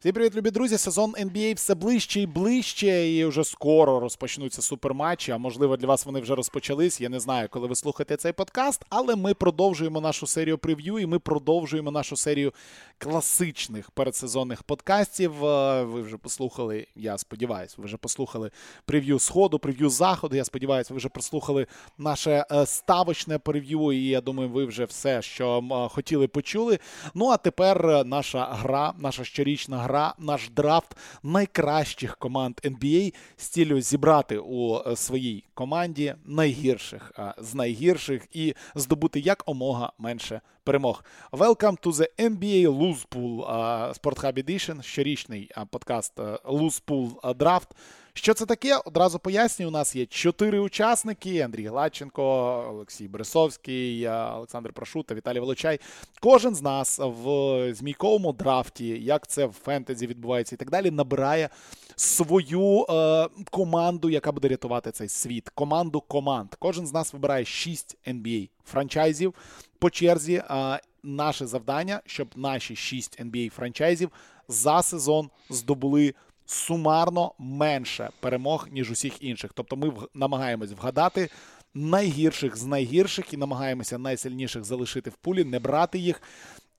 Всім привіт, любі друзі. Сезон NBA все ближче і ближче, і вже скоро розпочнуться суперматчі. А можливо, для вас вони вже розпочались. Я не знаю, коли ви слухаєте цей подкаст, але ми продовжуємо нашу серію прев'ю, і ми продовжуємо нашу серію класичних передсезонних подкастів. Е, ви вже послухали, я сподіваюся, ви вже послухали прев'ю сходу, прев'ю заходу. Я сподіваюся, ви вже прослухали наше е, ставочне прев'ю. І я думаю, ви вже все, що е, хотіли, почули. Ну а тепер наша гра, наша щорічна гра гра, наш драфт найкращих команд NBA з цілею зібрати у е, своїй команді найгірших з найгірших і здобути як омога менше перемог. Welcome to the NBA Loose Pool Sport Hub Edition, щорічний подкаст е, Loose Pool Draft. Що це таке? Одразу пояснюю. У нас є чотири учасники: Андрій Гладченко, Олексій Бресовський, Олександр Прошута, Віталій Волочай. Кожен з нас в змійковому драфті, як це в фентезі відбувається і так далі, набирає свою е, команду, яка буде рятувати цей світ. Команду команд. Кожен з нас вибирає шість NBA франчайзів по черзі. Е, наше завдання, щоб наші шість NBA франчайзів за сезон здобули сумарно менше перемог, ніж усіх інших. Тобто ми намагаємось вгадати найгірших з найгірших і намагаємося найсильніших залишити в пулі, не брати їх.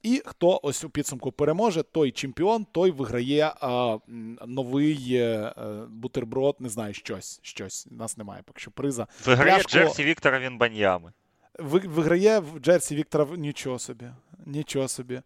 І хто ось у підсумку переможе, той чемпіон, той виграє а, новий а, е, е, бутерброд, не знаю, щось. щось. Нас немає поки що приза. Виграє Пляшко... Джерсі Віктора Вінбаньями. Виграє в Джерсі Віктора нічого собі. Нічого собі.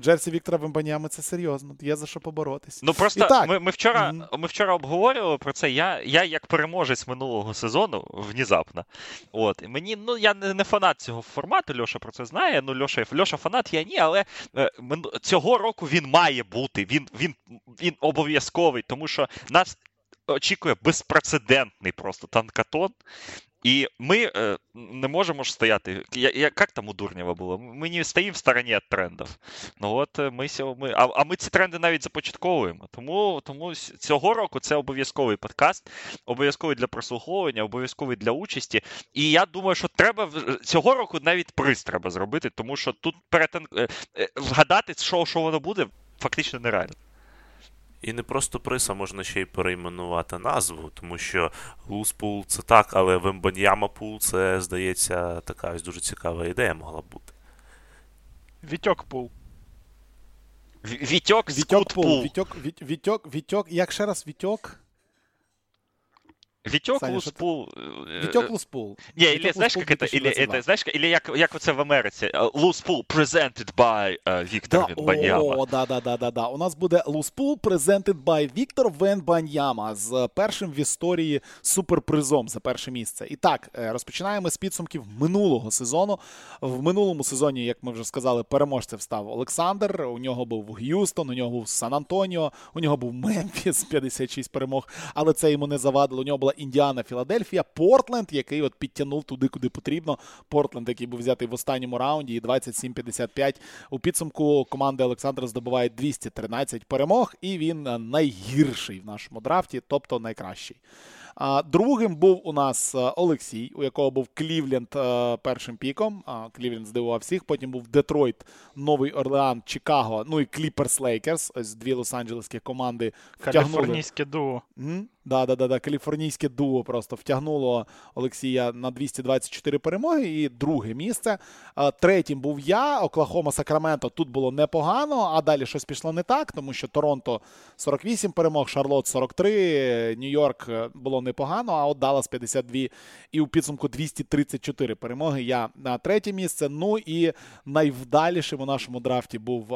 Джерсі Віктора Вембанями це серйозно. Є за що поборотись. Ну просто так, ми ми, вчора mm-hmm. ми вчора обговорювали про це. Я я як переможець минулого сезону внезапно. От мені ну я не, не фанат цього формату. Льоша про це знає. Ну Льоша Льоша фанат, я ні, але е, цього року він має бути. Він він, він обов'язковий, тому що нас. Очікує безпрецедентний просто танкатон, і ми е, не можемо ж стояти. Я, я, Як там у Дурнєва було? Ми не стоїмо в стороні від трендів. Ну от е, ми, ми, А а ми ці тренди навіть започатковуємо. Тому тому цього року це обов'язковий подкаст, обов'язковий для прослуховування, обов'язковий для участі. І я думаю, що треба цього року навіть приз треба зробити, тому що тут перетен... Е, е, вгадати, що, що воно буде, фактично нереально. І не просто приз, а можна ще й перейменувати назву, тому що Луспул це так, але Вембаньяма пул це, здається, така ось дуже цікава ідея могла бути. Вітьок пул. Вітьок Вітьок пул. Вітьок, Вітьок, Вітьок, як ще раз Вітьок? Витек Луспул. Витек Луспул. Не, или знаешь, как это, или это, знаешь, или як, як оце в Америці. Луспул presented by Віктор да, Венбаньяма. О, да, да, да, да, да. У нас буде Луспул presented by Віктор Венбаньяма з першим в історії суперпризом за перше місце. І так, розпочинаємо з підсумків минулого сезону. В минулому сезоні, як ми вже сказали, переможцем став Олександр. У нього був Г'юстон, у нього був Сан Антоніо, у нього був Мемфіс, 56 перемог, але це йому не завадило. У нього була була Індіана, Філадельфія, Портленд, який от підтягнув туди, куди потрібно. Портленд, який був взятий в останньому раунді, і 27-55. У підсумку команда Олександра здобуває 213 перемог, і він найгірший в нашому драфті, тобто найкращий. Другим був у нас е, Олексій, у якого був Клівленд е, першим піком. Клівленд здивував всіх. Потім був Детройт, Новий Орлеан, Чикаго, ну і Кліперс Лейкерс. Ось дві лос-анджелеські команди втягнули. Каліфорнійське дуо. Да, да, да, да. Каліфорнійське дуо просто втягнуло Олексія на 224 перемоги. І друге місце. Третім був я, Оклахома Сакраменто. Тут було непогано, а далі щось пішло не так, тому що Торонто 48 перемог, Шарлот 43, Нью-Йорк е, непогано, а от Даллас 52 і у підсумку 234 перемоги. Я на третє місце. Ну і найвдалішим у нашому драфті був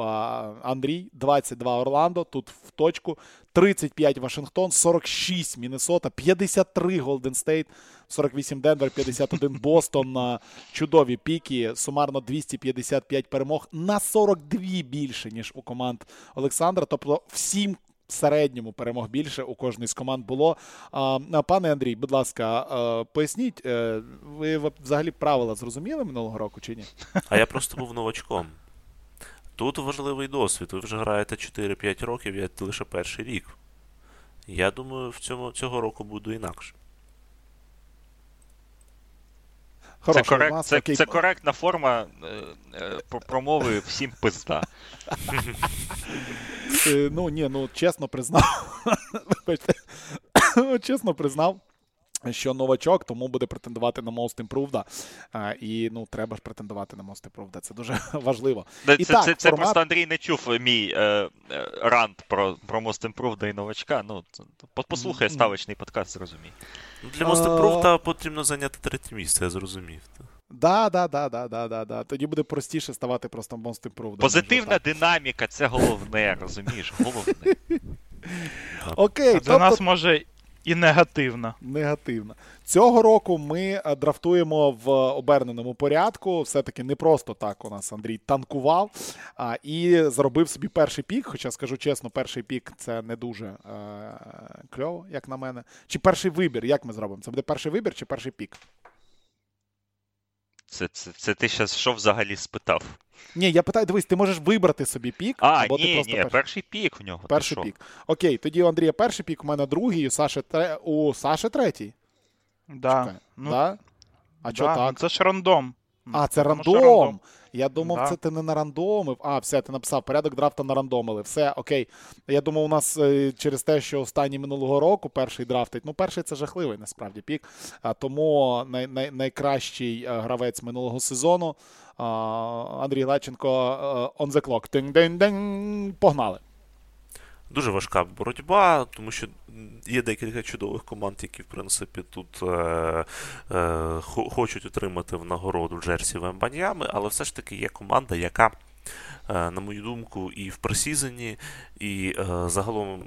Андрій, 22 Орландо. Тут в точку. 35 Вашингтон, 46 Міннесота, 53 Голден Стейт, 48 Денвер, 51 Бостон. Чудові піки. Сумарно 255 перемог на 42 більше, ніж у команд Олександра. Тобто всім. Середньому перемог більше у кожній з команд було. Пане Андрій, будь ласка, поясніть, е, ви взагалі правила зрозуміли минулого року чи ні? А я просто був новачком. Тут важливий досвід. Ви вже граєте 4-5 років, я лише перший рік. Я думаю, в цьому, цього року буду інакше. Хороша, це, корект, це, це коректна форма е, е, промови всім пизда. Е, ну, ні, ну чесно признав. чесно признав. Що новачок, тому буде претендувати на Most Improved. А, І ну, треба ж претендувати на Most Improved. Це дуже важливо. Це, і це, так, це, це формат... просто Андрій не чув мій е, е, рант про про Most Improved і новачка. Ну, Послухай ставочний подкаст, зрозумій. Для Most Improved потрібно зайняти третє місце, я зрозумів. Да, да, да, да, да, да, да. Тоді буде простіше ставати просто Most Improved. Позитивна динаміка це головне, розумієш? Головне. Окей, а для тобто... нас може і негативна. Негативна. Цього року ми драфтуємо в оберненому порядку. Все-таки не просто так у нас Андрій танкував а, і заробив собі перший пік. Хоча, скажу чесно, перший пік це не дуже е- кльово, як на мене. Чи перший вибір? Як ми зробимо? Це буде перший вибір чи перший пік? Це це, це ти зараз що взагалі спитав? Ні, я питаю, дивись, ти можеш вибрати собі пік. А, або ні, ти просто ні, перший... перший пік в нього. Перший пік. Окей, тоді у Андрія перший пік, у мене другий, у Саші, тре... у Саші третій. Да. Ну, да? А да, чого так? ну Це ж рандом. А, це Тому що рандом. рандом. Я думав, Да. це ти не нарандомив. А, все, ти написав порядок драфта нарандомили. Все, окей. Я думав, у нас е, через те, що останні минулого року перший драфтить. Ну, перший це жахливий насправді пік. А, тому най, най, найкращий е, гравець минулого сезону Андрій Лаченко е, on the clock. Тинь-динь-динь. Погнали. Дуже важка боротьба, тому що є декілька чудових команд, які, в принципі, тут е, е, хочуть отримати в нагороду Джерсі Вембаньями, але все ж таки є команда, яка, е, на мою думку, і в preseason і, і е, загалом.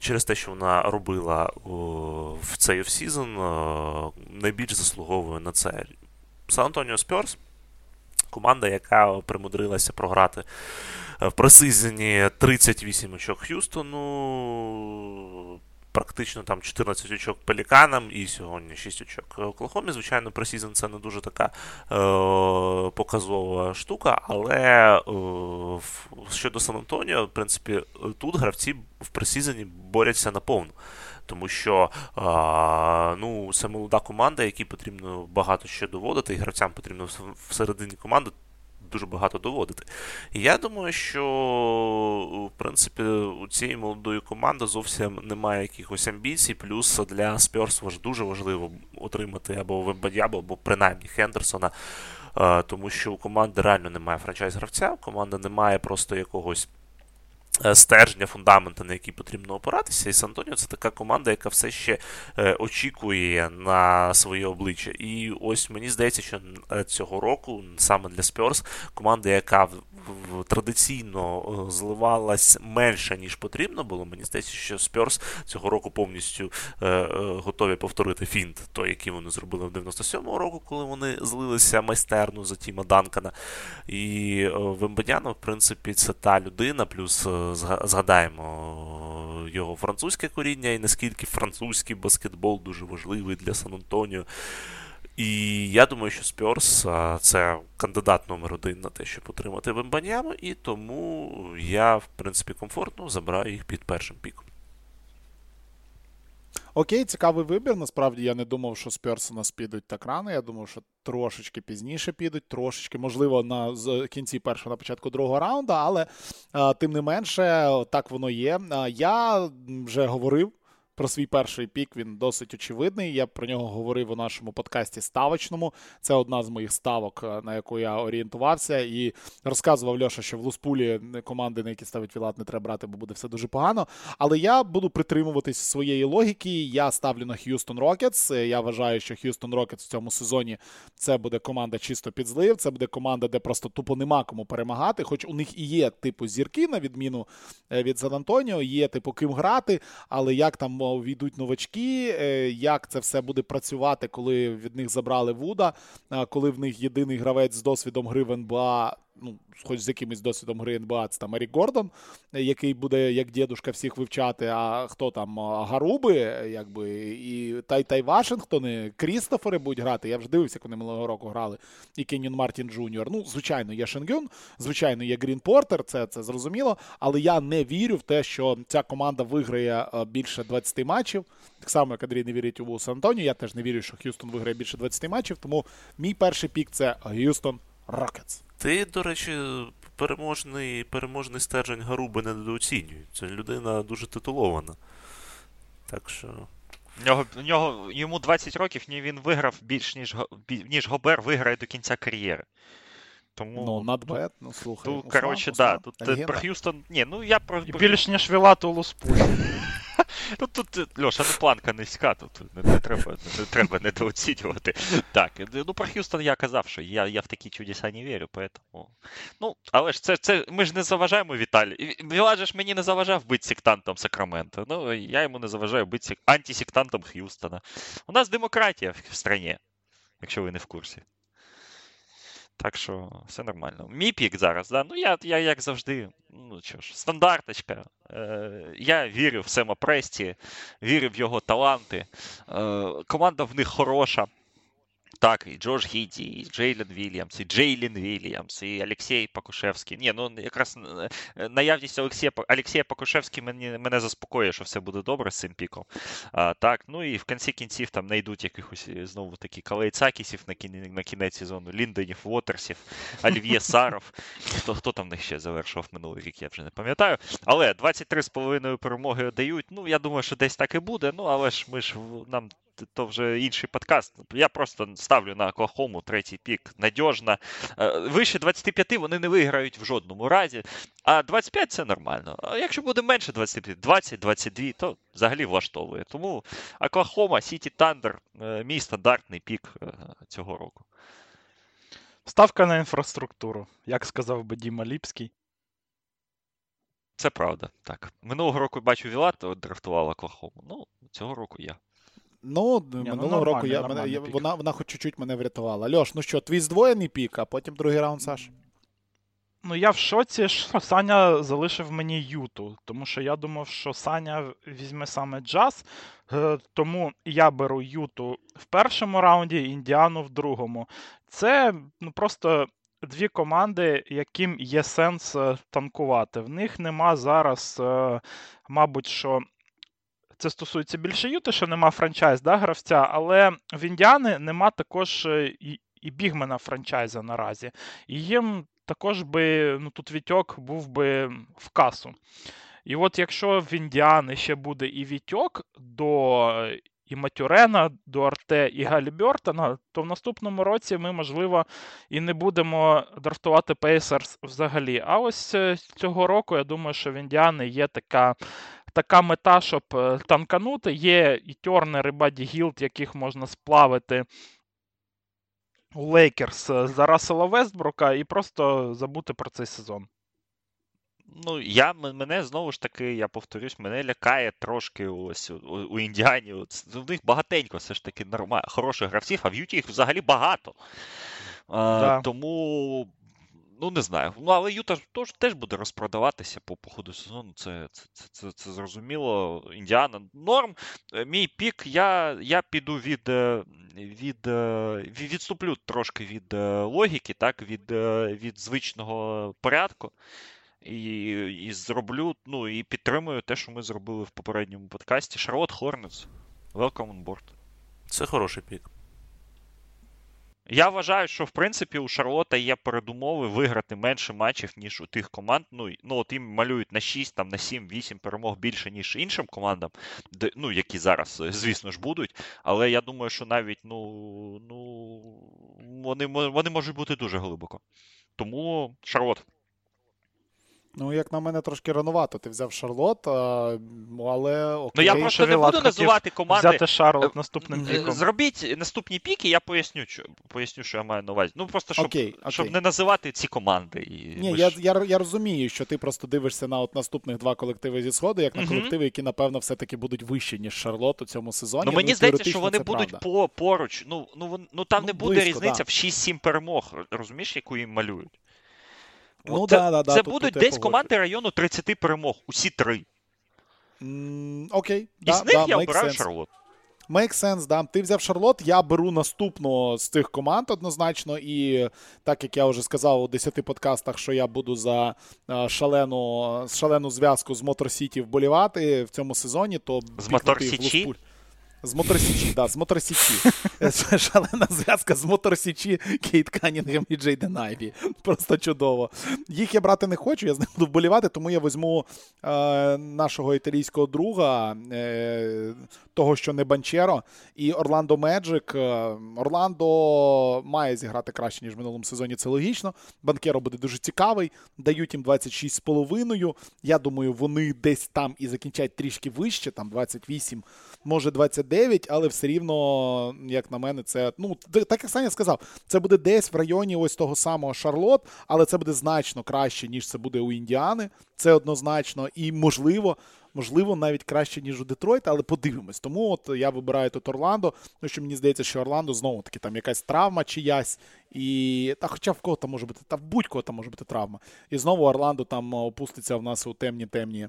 Через те, що вона робила о, в цей offseason, найбільш заслуговує на це. Сан Антоніо Спьорс команда, яка примудрилася програти в preseason і 38 очок Х'юстону, практично там 14 очок Пеліканам і сьогодні 6 очок Оклахомі. Звичайно, preseason це не дуже така е, показова штука, але е, щодо Сан Антоніо, в принципі, тут гравці в пресізоні борються наповну. Тому що а, ну, це молода команда, якій потрібно багато що доводити, і гравцям потрібно всередині команди дуже багато доводити. Я думаю, що в принципі у цієї молодої команди зовсім немає якихось амбіцій. Плюс для Спьорс дуже важливо отримати або Вембадябо, або принаймні Хендерсона. Тому що у команди реально немає франчайз-гравця, у команди немає просто якогось. Стержня, фундамента, на який потрібно опиратися, і Сан-Антоніо це така команда, яка все ще е, очікує на своє обличчя. І ось мені здається, що цього року саме для Спьорс команда, яка традиційно зливалась менше, ніж потрібно було. Мені здається, що Спьорс цього року повністю е, е, готові повторити фінт, той, який вони зробили в 97-му року, коли вони злилися майстерно за Тіма Данкана. І е, Вембаняна, в принципі, це та людина, плюс згадаємо його французьке коріння і наскільки французький баскетбол дуже важливий для Сан-Антоніо. І я думаю, що Спьорс це кандидат номер один на те, щоб отримати Вембаняму, і тому я, в принципі, комфортно забираю їх під першим піком. Окей, цікавий вибір. Насправді я не думав, що Спьорс у нас підуть так рано. Я думав, що трошечки пізніше підуть, трошечки, можливо, на кінці першого, на початку другого раунду, але а, тим не менше, так воно є. А, я вже говорив. Про свій перший пік він досить очевидний. Я про нього говорив у нашому подкасті ставочному. Це одна з моїх ставок, на яку я орієнтувався, і розказував Льоша, що в Луспулі команди, на які ставить Вілат, не треба брати, бо буде все дуже погано. Але я буду притримуватись своєї логіки. Я ставлю на Х'юстон Рокетс. Я вважаю, що Х'юстон Рокетс в цьому сезоні це буде команда чисто під злив. Це буде команда, де просто тупо нема кому перемагати. Хоч у них і є типу зірки, на відміну від Сан Антоніо, є типу ким грати, але як там війдуть новачки, е, як це все буде працювати, коли від них забрали Вуда, коли в них єдиний гравець з досвідом гри в НБА ну, хоч з якимось досвідом гри НБА, це там Ерік Гордон, який буде як дідушка всіх вивчати. А хто там Гаруби, якби і Тай Тай Вашингтони, Крістофери будуть грати. Я вже дивився, як вони минулого року грали. І Кеніон Мартін Джуніор. Ну, звичайно, є Шенгюн, звичайно, є Грін Портер, це це зрозуміло. Але я не вірю в те, що ця команда виграє більше 20 матчів. Так само, як Андрій не вірить у Сан Антоніо. Я теж не вірю, що Х'юстон виграє більше 20 матчів. Тому мій перший пік це Х'юстон Рокетс. Ти, до речі, переможний переможний стержень Гаруби не недооцінюють. Це людина дуже титулована. Так що. Нього, нього, Йому 20 років, він виграв більш, ніж ніж Гобер виграє до кінця кар'єри. Тому, ну, надбет, ну слухай. Ну, коротше, да, тут легенда. про Х'юстон. Ні, ну я про. І більш ніж Вілату Луспуль. Ну тут, Льоша, ну планка низька, тут не, не треба не треба недооцінювати. Так, ну про Х'юстон я казав, що я я в такі чудеса не вірю, поэтому. Ну, але ж це це ми ж не заважаємо Віталію. Вілад же ж мені не заважав бути сектантом Сакрамента. Ну, я йому не заважаю бути антисектантом Х'юстона. У нас демократія в страні, якщо ви не в курсі. Так що все нормально. Мій пік зараз, да? ну я я як завжди, ну що ж, стандарточка. Е, Я вірю в Сема Престі, вірю в його таланти. Е, Команда в них хороша. Так, і Джош Гіді, і Джейлен Вільямс, і Джейлін Вільямс, і Олексій Пакушевський. Ні, ну якраз е, наявність Олексія Олексія Пакушевський мені, мене заспокоює, що все буде добре з цим піком. А, Так, ну і в кінці кінців там знайдуть якихось е, знову такі Калейцакісів на кіне, на кінець сезону, Лінденів, Уотерсів, Альв'є Саров. Хто хто там них ще завершував минулий рік, я вже не пам'ятаю. Але 23,5 перемоги дають. Ну, я думаю, що десь так і буде. Ну, але ж ми ж нам то вже інший подкаст. Я просто ставлю на Оклахому третій пік надіжно. Е, вище 25 вони не виграють в жодному разі. А 25 це нормально. А якщо буде менше 25, 20-22, то взагалі влаштовує. Тому Оклахома, Сіті Тандер мій стандартний пік е, цього року. Ставка на інфраструктуру, як сказав би Діма Ліпський. Це правда. Так. Минулого року бачу Вілат драфтував Оклахому. Ну, цього року я. Ну, Ні, ну, минулого року я, мене, я, вона вона хоч чуть-чуть мене врятувала. Льош, ну що, твій здвоєний пік, а потім другий раунд, Саш? Ну, я в шоці, що Саня залишив мені Юту, тому що я думав, що Саня візьме саме джаз, е, тому я беру Юту в першому раунді, Індіану в другому. Це ну, просто дві команди, яким є сенс е, танкувати. В них нема зараз, е, мабуть, що це стосується більше Юти, що нема франчайз да, гравця, але в Індіани нема також е, і, і бігмена франчайза наразі. І їм також би ну, тут Вітьок був би в касу. І от якщо в Індіани ще буде і Вітьок до і Матюрена, до Арте і Галібертона, то в наступному році ми, можливо, і не будемо драфтувати Пейсерс взагалі. А ось е, цього року я думаю, що в Індіани є така така мета, щоб е, танканути. Є і Тернер, і Баді Хілд, яких можна сплавити у Лейкерс е, за Рассела Вестбрука і просто забути про цей сезон. Ну, я мене знову ж таки, я повторюсь, мене лякає трошки ось у, у Індіані. У них багатенько все ж таки нормально, хороших гравців, а в Юті їх взагалі багато. Да. Тому Ну, не знаю. Ну, але Юта теж, теж буде розпродаватися по, по ходу сезону. Це це, це, це, це зрозуміло. Індіана норм. Е, мій пік, я я піду від. Е, від, е, від Відступлю трошки від логіки, так, від від звичного порядку. І і зроблю, ну, і підтримую те, що ми зробили в попередньому подкасті. Шарлот Хорнец. Welcome on board. Це хороший пік. Я вважаю, що в принципі у Шарлота є передумови виграти менше матчів, ніж у тих команд. Ну, ну от їм малюють на 6, там, на 7-8 перемог більше, ніж іншим командам, де, ну, які зараз, е, звісно ж, будуть. Але я думаю, що навіть ну, ну, вони, вони можуть бути дуже глибоко. Тому Шарлот. Ну, як на мене, трошки ранувато. Ти взяв Шарлот, але окей. Ну я просто не буду називати команди. Взяти Шарлот наступним піком. Зробіть наступні піки, я поясню, що поясню, що я маю на увазі. Ну просто щоб окей, щоб не називати ці команди. І Ні, я, ж... я я, розумію, що ти просто дивишся на от наступних два колективи зі Сходу, як на колективи, які, напевно, все-таки будуть вищі, ніж Шарлот у цьому сезоні. Ну, Мені ну, здається, що вони будуть по, поруч. Ну, ну, ну там ну, не буде близько, різниця да. в 6-7 перемог. Розумієш, яку їм малюють? Ну, це, да, да, це тут, будуть тут десь команди району 30 перемог. Усі три. Mm, окей. І да, з них да, я обираю sense. Шарлот. Make sense, да. Ти взяв Шарлот, я беру наступну з цих команд однозначно. І так як я вже сказав у 10 подкастах, що я буду за шалену шалену зв'язку з Мотор Сіті вболівати в цьому сезоні, то з Мотор Сіті? З Моторсічі, да, з Моторсічі. Шалена зв'язка з Моторсічі, Кейт Канінгем і Джейден Айві. Просто чудово. Їх я брати не хочу, я з ним буду вболівати, тому я візьму е, нашого італійського друга, е, того, що не Банчеро, і Орландо Меджик. Орландо має зіграти краще, ніж в минулому сезоні. Це логічно. Банкеро буде дуже цікавий. Дають їм 26,5. Я думаю, вони десь там і закінчать трішки вище, там 28, може 29, але все рівно, як на мене, це ну так як Саня сказав, це буде десь в районі ось того самого Шарлот, але це буде значно краще, ніж це буде у Індіани. Це однозначно, і можливо, можливо, навіть краще, ніж у Детройта, але подивимось. Тому от я вибираю тут Орландо, тому що мені здається, що Орландо знову таки там якась травма чиясь. І та хоча в кого там може бути, та в будь-кого там може бути травма. І знову Орландо там опуститься в нас у темні темні.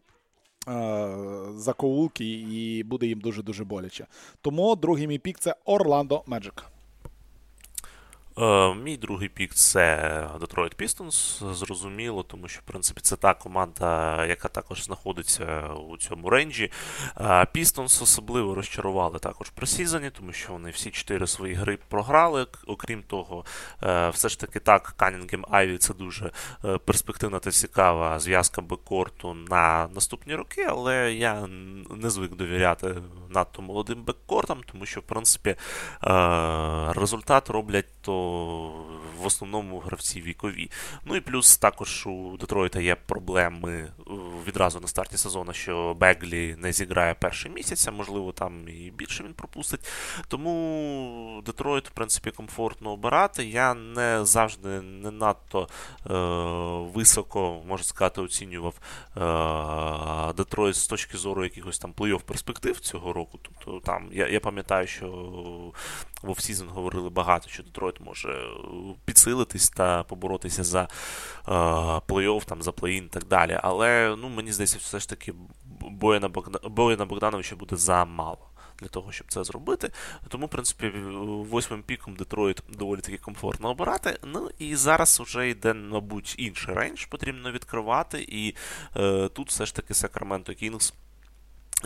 Закоулки і буде їм дуже-дуже боляче. Тому другий мій пік це Орландо Меджик. Е, мій другий пік це Detroit Pistons, зрозуміло, тому що, в принципі, це та команда, яка також знаходиться у цьому range і. Е, Pistons особливо розчарували також preseason і, тому що вони всі чотири свої гри програли. Окрім того, е, все ж таки так, Канінгем Айві це дуже перспективна та цікава зв'язка backcourt у на наступні роки, але я не звик довіряти надто молодим беккортам, тому що, в принципі, результат роблять то в основному гравці вікові. Ну і плюс також у Детройта є проблеми е, відразу на старті сезону, що Беглі не зіграє перший місяць, а можливо, там і більше він пропустить. Тому Детройт, в принципі, комфортно обирати. Я не завжди не надто е, високо, можна сказати, оцінював е, Детройт з точки зору якихось там плей-офф перспектив цього року. Тобто там я я пам'ятаю, що в offseason говорили багато, що Детройт може е, підсилитись та поборотися за е, плей-офф, там, за play-in і так далі. Але ну, мені здається, все ж таки Бояна Богдан... Богдановича буде замало. Для того, щоб це зробити. Тому, в принципі, восьмим піком Детройт доволі таки комфортно обирати. Ну і зараз вже йде, мабуть, інший range потрібно відкривати. І е, тут все ж таки Сакраменто Кінгс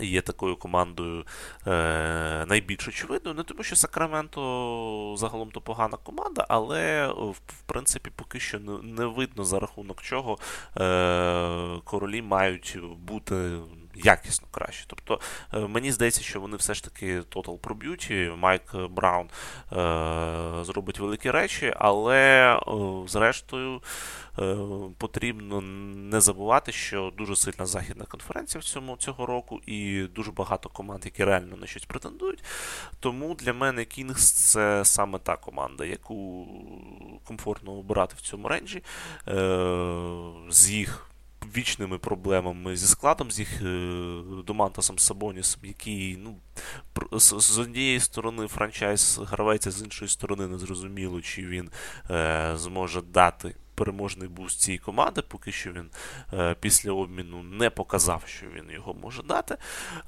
Є такою командою е, найбільш очевидною, не тому що Сакраменто загалом то погана команда, але в, в принципі поки що не, не видно за рахунок чого е, королі мають бути якісно краще. Тобто е, мені здається, що вони все ж таки тотал проб'ють. Майк Браун е, зробить великі речі, але е, зрештою. Потрібно не забувати, що дуже сильна західна конференція в цьому цього року, і дуже багато команд, які реально на щось претендують. Тому для мене Кінгс це саме та команда, яку комфортно обирати в цьому range і. З їх вічними проблемами зі складом, з їх е, Домантасом Сабонісом, який ну, з, з однієї сторони franchise гравець, з іншої сторони незрозуміло, чи він е, зможе дати переможний буст цієї команди. Поки що він е, після обміну не показав, що він його може дати.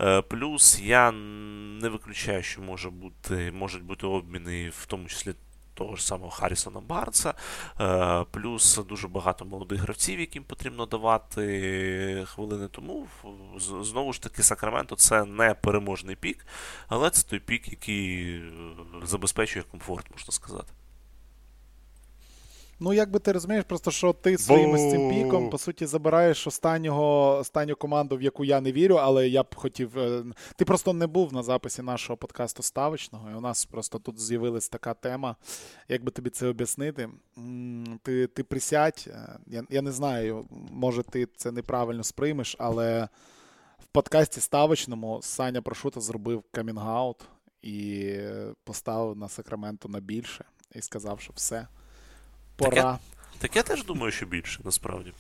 Е, плюс я не виключаю, що може бути, можуть бути обміни, в тому числі. Того ж самого Харрісона Барнса, е, плюс дуже багато молодих гравців, яким потрібно давати хвилини тому. Знову ж таки, Сакраменто це не переможний пік, але це той пік, який забезпечує комфорт, можна сказати. Ну, як би ти розумієш, просто що ти своїм з цим піком, по суті, забираєш останнього, останню команду, в яку я не вірю, але я б хотів. Е, ти просто не був на записі нашого подкасту ставочного, і у нас просто тут з'явилась така тема. Як би тобі це об'яснити? Ти ти присядь, е, я, я не знаю, може ти це неправильно сприймеш, але в подкасті ставочному Саня Прошута зробив камінгаут і поставив на Сакраменто на більше і сказав, що все пора. Так я, так я теж думаю, що більше, насправді.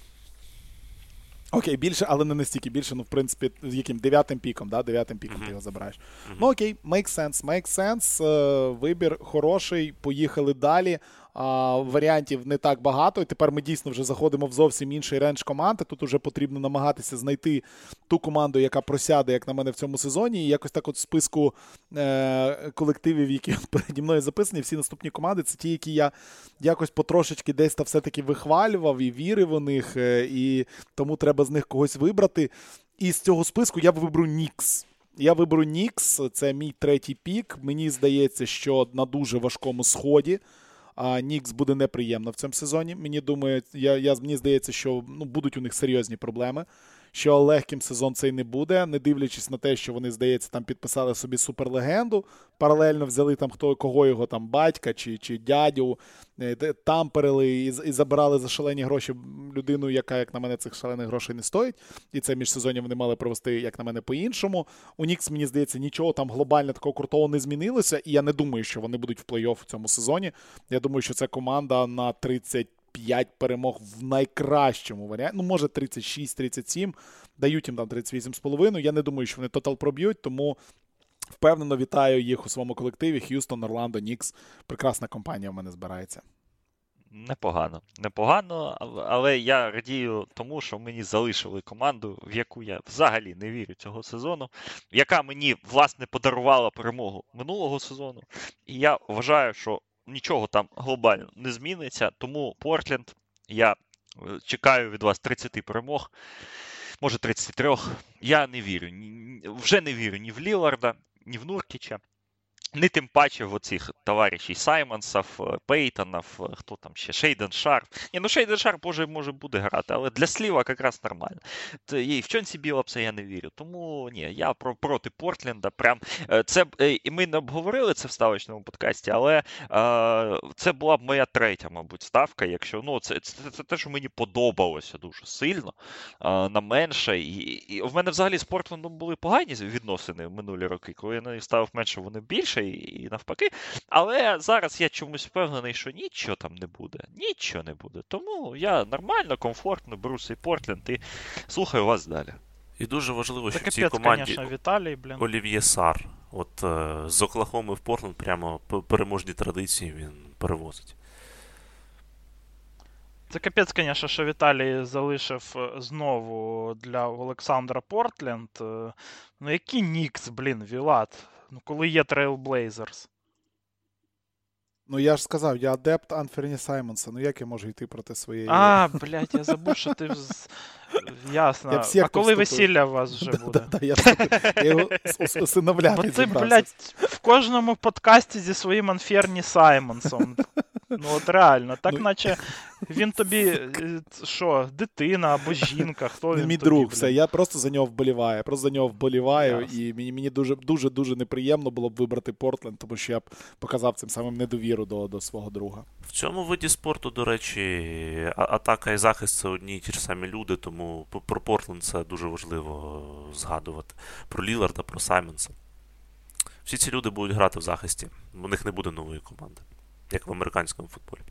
Окей, більше, але не настільки більше, ну, в принципі, яким дев'ятим піком, да? дев'ятим піком mm-hmm. ти його забираєш. Mm-hmm. Ну окей, make sense, make sense. Вибір хороший, поїхали далі а, варіантів не так багато. І тепер ми дійсно вже заходимо в зовсім інший рендж команди. Тут вже потрібно намагатися знайти ту команду, яка просяде, як на мене, в цьому сезоні. І якось так от в списку е- колективів, які переді мною записані, всі наступні команди, це ті, які я якось потрошечки десь та все-таки вихвалював і вірив у них. Е- і тому треба з них когось вибрати. І з цього списку я б виберу Нікс. Я виберу Нікс, це мій третій пік. Мені здається, що на дуже важкому сході. А Нікс буде неприємно в цьому сезоні. Мені думаю, я, я, мені здається, що ну, будуть у них серйозні проблеми що легким сезон цей не буде, не дивлячись на те, що вони, здається, там підписали собі суперлегенду. Паралельно взяли там хто кого його там батька чи чи дядю, е, тамперили і і забирали за шалені гроші людину, яка, як на мене, цих шалених грошей не стоїть. І це міжсезоння вони мали провести, як на мене, по-іншому. У Нікс, мені здається, нічого там глобально такого крутого не змінилося, і я не думаю, що вони будуть в плей-офф в цьому сезоні. Я думаю, що це команда на 30. 5 перемог в найкращому варіанті. Ну, може, 36-37. Дають їм там 38,5. Я не думаю, що вони тотал проб'ють, тому впевнено вітаю їх у своєму колективі. Х'юстон, Орландо, Нікс. Прекрасна компанія в мене збирається. Непогано, непогано, але я радію тому, що мені залишили команду, в яку я взагалі не вірю цього сезону, яка мені власне подарувала перемогу минулого сезону. І я вважаю, що нічого там глобально не зміниться. Тому Портленд, я е, чекаю від вас 30 перемог, може 33. Я не вірю. Вже не вірю ні в Ліларда, ні в Нуркіча. Не тим паче в оцих товаришів Саймонсов, е, Пейтонов, е, хто там ще, Шейден Шарп. Ні, ну Шейден Шарп може, може буде грати, але для зліва якраз нормально. І в Чонсі Білапса я не вірю. Тому ні, я про, проти Портленда. Прям е, це і ми не обговорили це в ставочному подкасті, але е, це була б моя третя, мабуть, ставка. Якщо ну це це, це, це те, що мені подобалося дуже сильно, е, на менше. І, і в мене взагалі з Портлендом були погані відносини в минулі роки, коли я не ставив менше, вони більше більше і, і навпаки. Але зараз я чомусь впевнений, що нічого там не буде. Нічого не буде. Тому я нормально, комфортно беру свій Портленд і слухаю вас далі. І дуже важливо, що в цій команді конечно, Віталій, блін. Олів'є Сар. От е, з Оклахоми в Портленд прямо переможні традиції він перевозить. Це капець, звісно, що Віталій залишив е, знову для Олександра Портленд. Е, ну, який Нікс, блін, Вілат. Ну, коли є Trailblazers. Ну, я ж сказав, я адепт Анферні Саймонса. Ну як я можу йти проти своєї. А, блядь, я забув, що ти. Ясно. Я а коли весілля у вас вже буде? Да, я його усиновляти Бо ти, блядь, в кожному подкасті зі своїм Анферні Саймонсом. Ну, от реально, так ну, наче він тобі е, що, дитина або жінка, хто він Мій тобі, друг, блін? все, я просто за нього вболіваю. Я просто за нього вболіваю, yes. і мені мені дуже дуже дуже неприємно було б вибрати Портленд, тому що я б показав цим самим недовіру до до свого друга. В цьому виді спорту, до речі, атака і захист це одні і ті ж самі люди, тому про Портленд це дуже важливо згадувати. Про Ліларда, про Саймонса. Всі ці люди будуть грати в захисті, у них не буде нової команди як в американському футболі.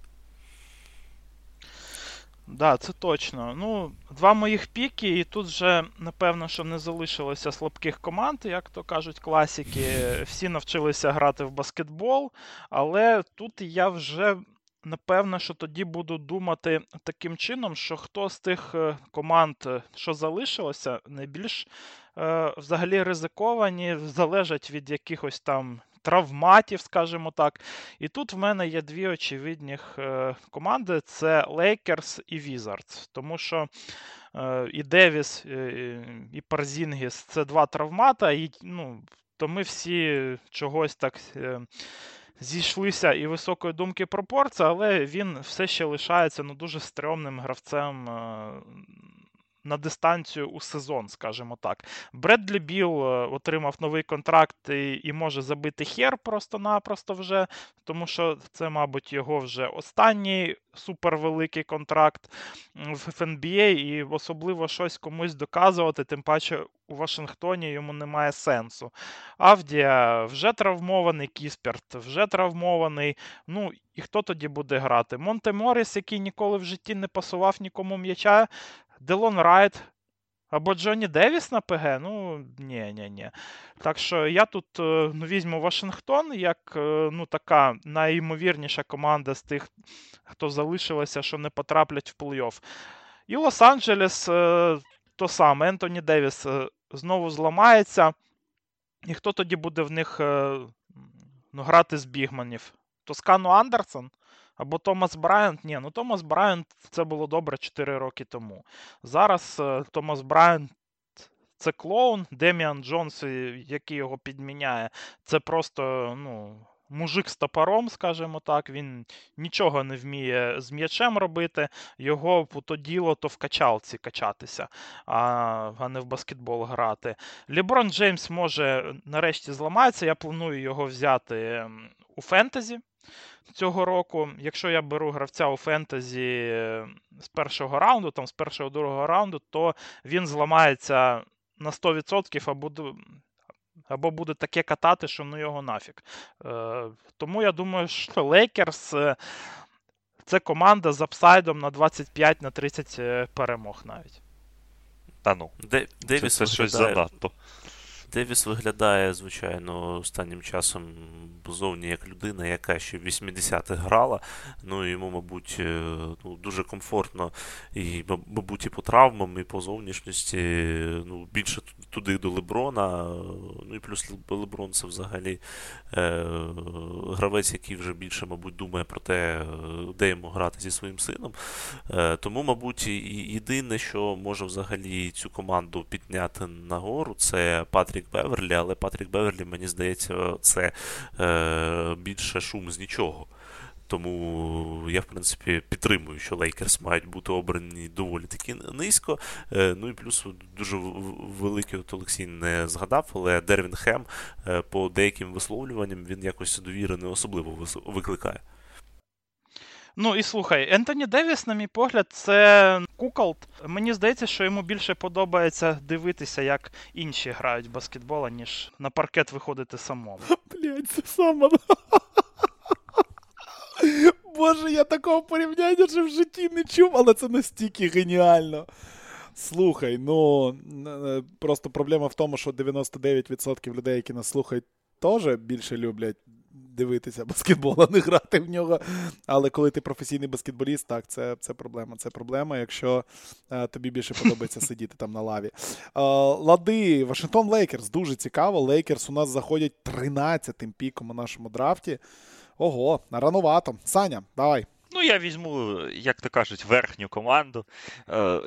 Да, це точно. Ну, Два моїх піки, і тут вже, напевно, що не залишилося слабких команд, як то кажуть класики. Всі навчилися грати в баскетбол, але тут я вже. Напевно, що тоді буду думати таким чином, що хто з тих е, команд, е, що залишилося, найбільш е, взагалі ризиковані, залежать від якихось там травматів, скажімо так. І тут в мене є дві очевидних е, команди: це Лейкерс і Wizards. Тому що е, і Девіс, і Порзінгіс це два травмата, і ну, то ми всі чогось так. Е, зійшлися і високої думки про Порза, але він все ще лишається ну, дуже стрьомним гравцем на дистанцію у сезон, скажімо так. Бредлі Біл е, отримав новий контракт і, і може забити хер просто-напросто вже, тому що це, мабуть, його вже останній супервеликий контракт в ФНБА, і особливо щось комусь доказувати, тим паче у Вашингтоні йому немає сенсу. Авдія вже травмований, Кісперт вже травмований. Ну, і хто тоді буде грати? Монте Моріс, який ніколи в житті не пасував нікому м'яча, Делон Райт або Джонні Девіс на ПГ? Ну, ні, ні, ні. Так що я тут е, ну, візьму Вашингтон як е, ну, така найімовірніша команда з тих, хто залишилося, що не потраплять в плей-офф. І Лос-Анджелес е, то саме. Ентоні Девіс знову зламається. І хто тоді буде в них ну, грати з бігманів? Тоскано Андерсон? Або Томас Брайант. Ні, ну Томас Брайант це було добре 4 роки тому. Зараз е, Томас Брайант це клоун. Деміен Джонс, який його підміняє, це просто ну, мужик з топором, скажімо так. Він нічого не вміє з м'ячем робити. Його то діло, то в качалці качатися, а, не в баскетбол грати. Ліброн Джеймс може нарешті зламатися. Я планую його взяти у фентезі цього року. Якщо я беру гравця у фентезі з першого раунду, там з першого другого раунду, то він зламається на 100% або або буде таке катати, що ну його нафіг. Е, Тому я думаю, що Лейкерс це команда з апсайдом на 25 на 30 е, перемог навіть. Та ну. Девіс це, це щось занадто. Девіс виглядає, звичайно, останнім часом зовні як людина, яка ще в 80-х грала. Ну йому, мабуть, е, ну, дуже комфортно, і, мабуть, і по травмам, і по зовнішності. Ну, Більше туди до Леброна. Ну і плюс Леброн це взагалі е, гравець, який вже більше, мабуть, думає про те, де йому грати зі своїм сином. Е, Тому, мабуть, єдине, що може взагалі цю команду підняти нагору, це Патрік. Патрік Беверлі, але Патрік Беверлі, мені здається, це е, більше шум з нічого. Тому я, в принципі, підтримую, що Лейкерс мають бути обрані доволі таки низько. Е, ну і плюс дуже великий от Олексій не згадав, але Дарвін Хем е, по деяким висловлюванням він якось довіри не особливо викликає. Ну і слухай, Ентоні Девіс, на мій погляд, це куколд. Мені здається, що йому більше подобається дивитися, як інші грають баскетбол, ніж на паркет виходити самому. Блять, це саме. Боже, я такого порівняння вже в житті не чув, але це настільки геніально. Слухай, ну просто проблема в тому, що 99% людей, які нас слухають, теж більше люблять дивитися баскетбол, а не грати в нього. Але коли ти професійний баскетболіст, так, це це проблема. Це проблема, якщо е, тобі більше подобається сидіти там на лаві. Е, лади, Вашингтон Лейкерс дуже цікаво. Лейкерс у нас заходять 13-тим піком у нашому драфті. Ого, ранувато. Саня, давай. Ну, я візьму, як то кажуть, верхню команду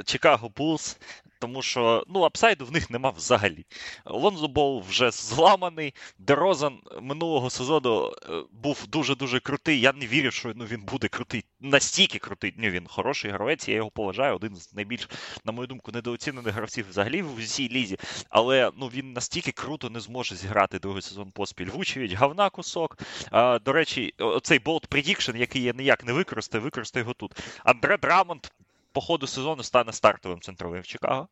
Чикаго Булс тому що ну, апсайду в них нема взагалі. Лонзо Бол вже зламаний. Дерозан минулого сезону е, був дуже-дуже крутий. Я не вірю, що ну, він буде крутий, настільки крутий. Ні, Він хороший гравець, я його поважаю. Один з найбільш, на мою думку, недооцінених гравців взагалі в усій лізі. Але ну, він настільки круто не зможе зіграти другий сезон поспіль. Вучевич, гавна кусок. А, До речі, оцей bold prediction, який я ніяк не використаю, використаю його тут. Андре Драммонд по ходу сезону стане стартовим центровим в Чикаго.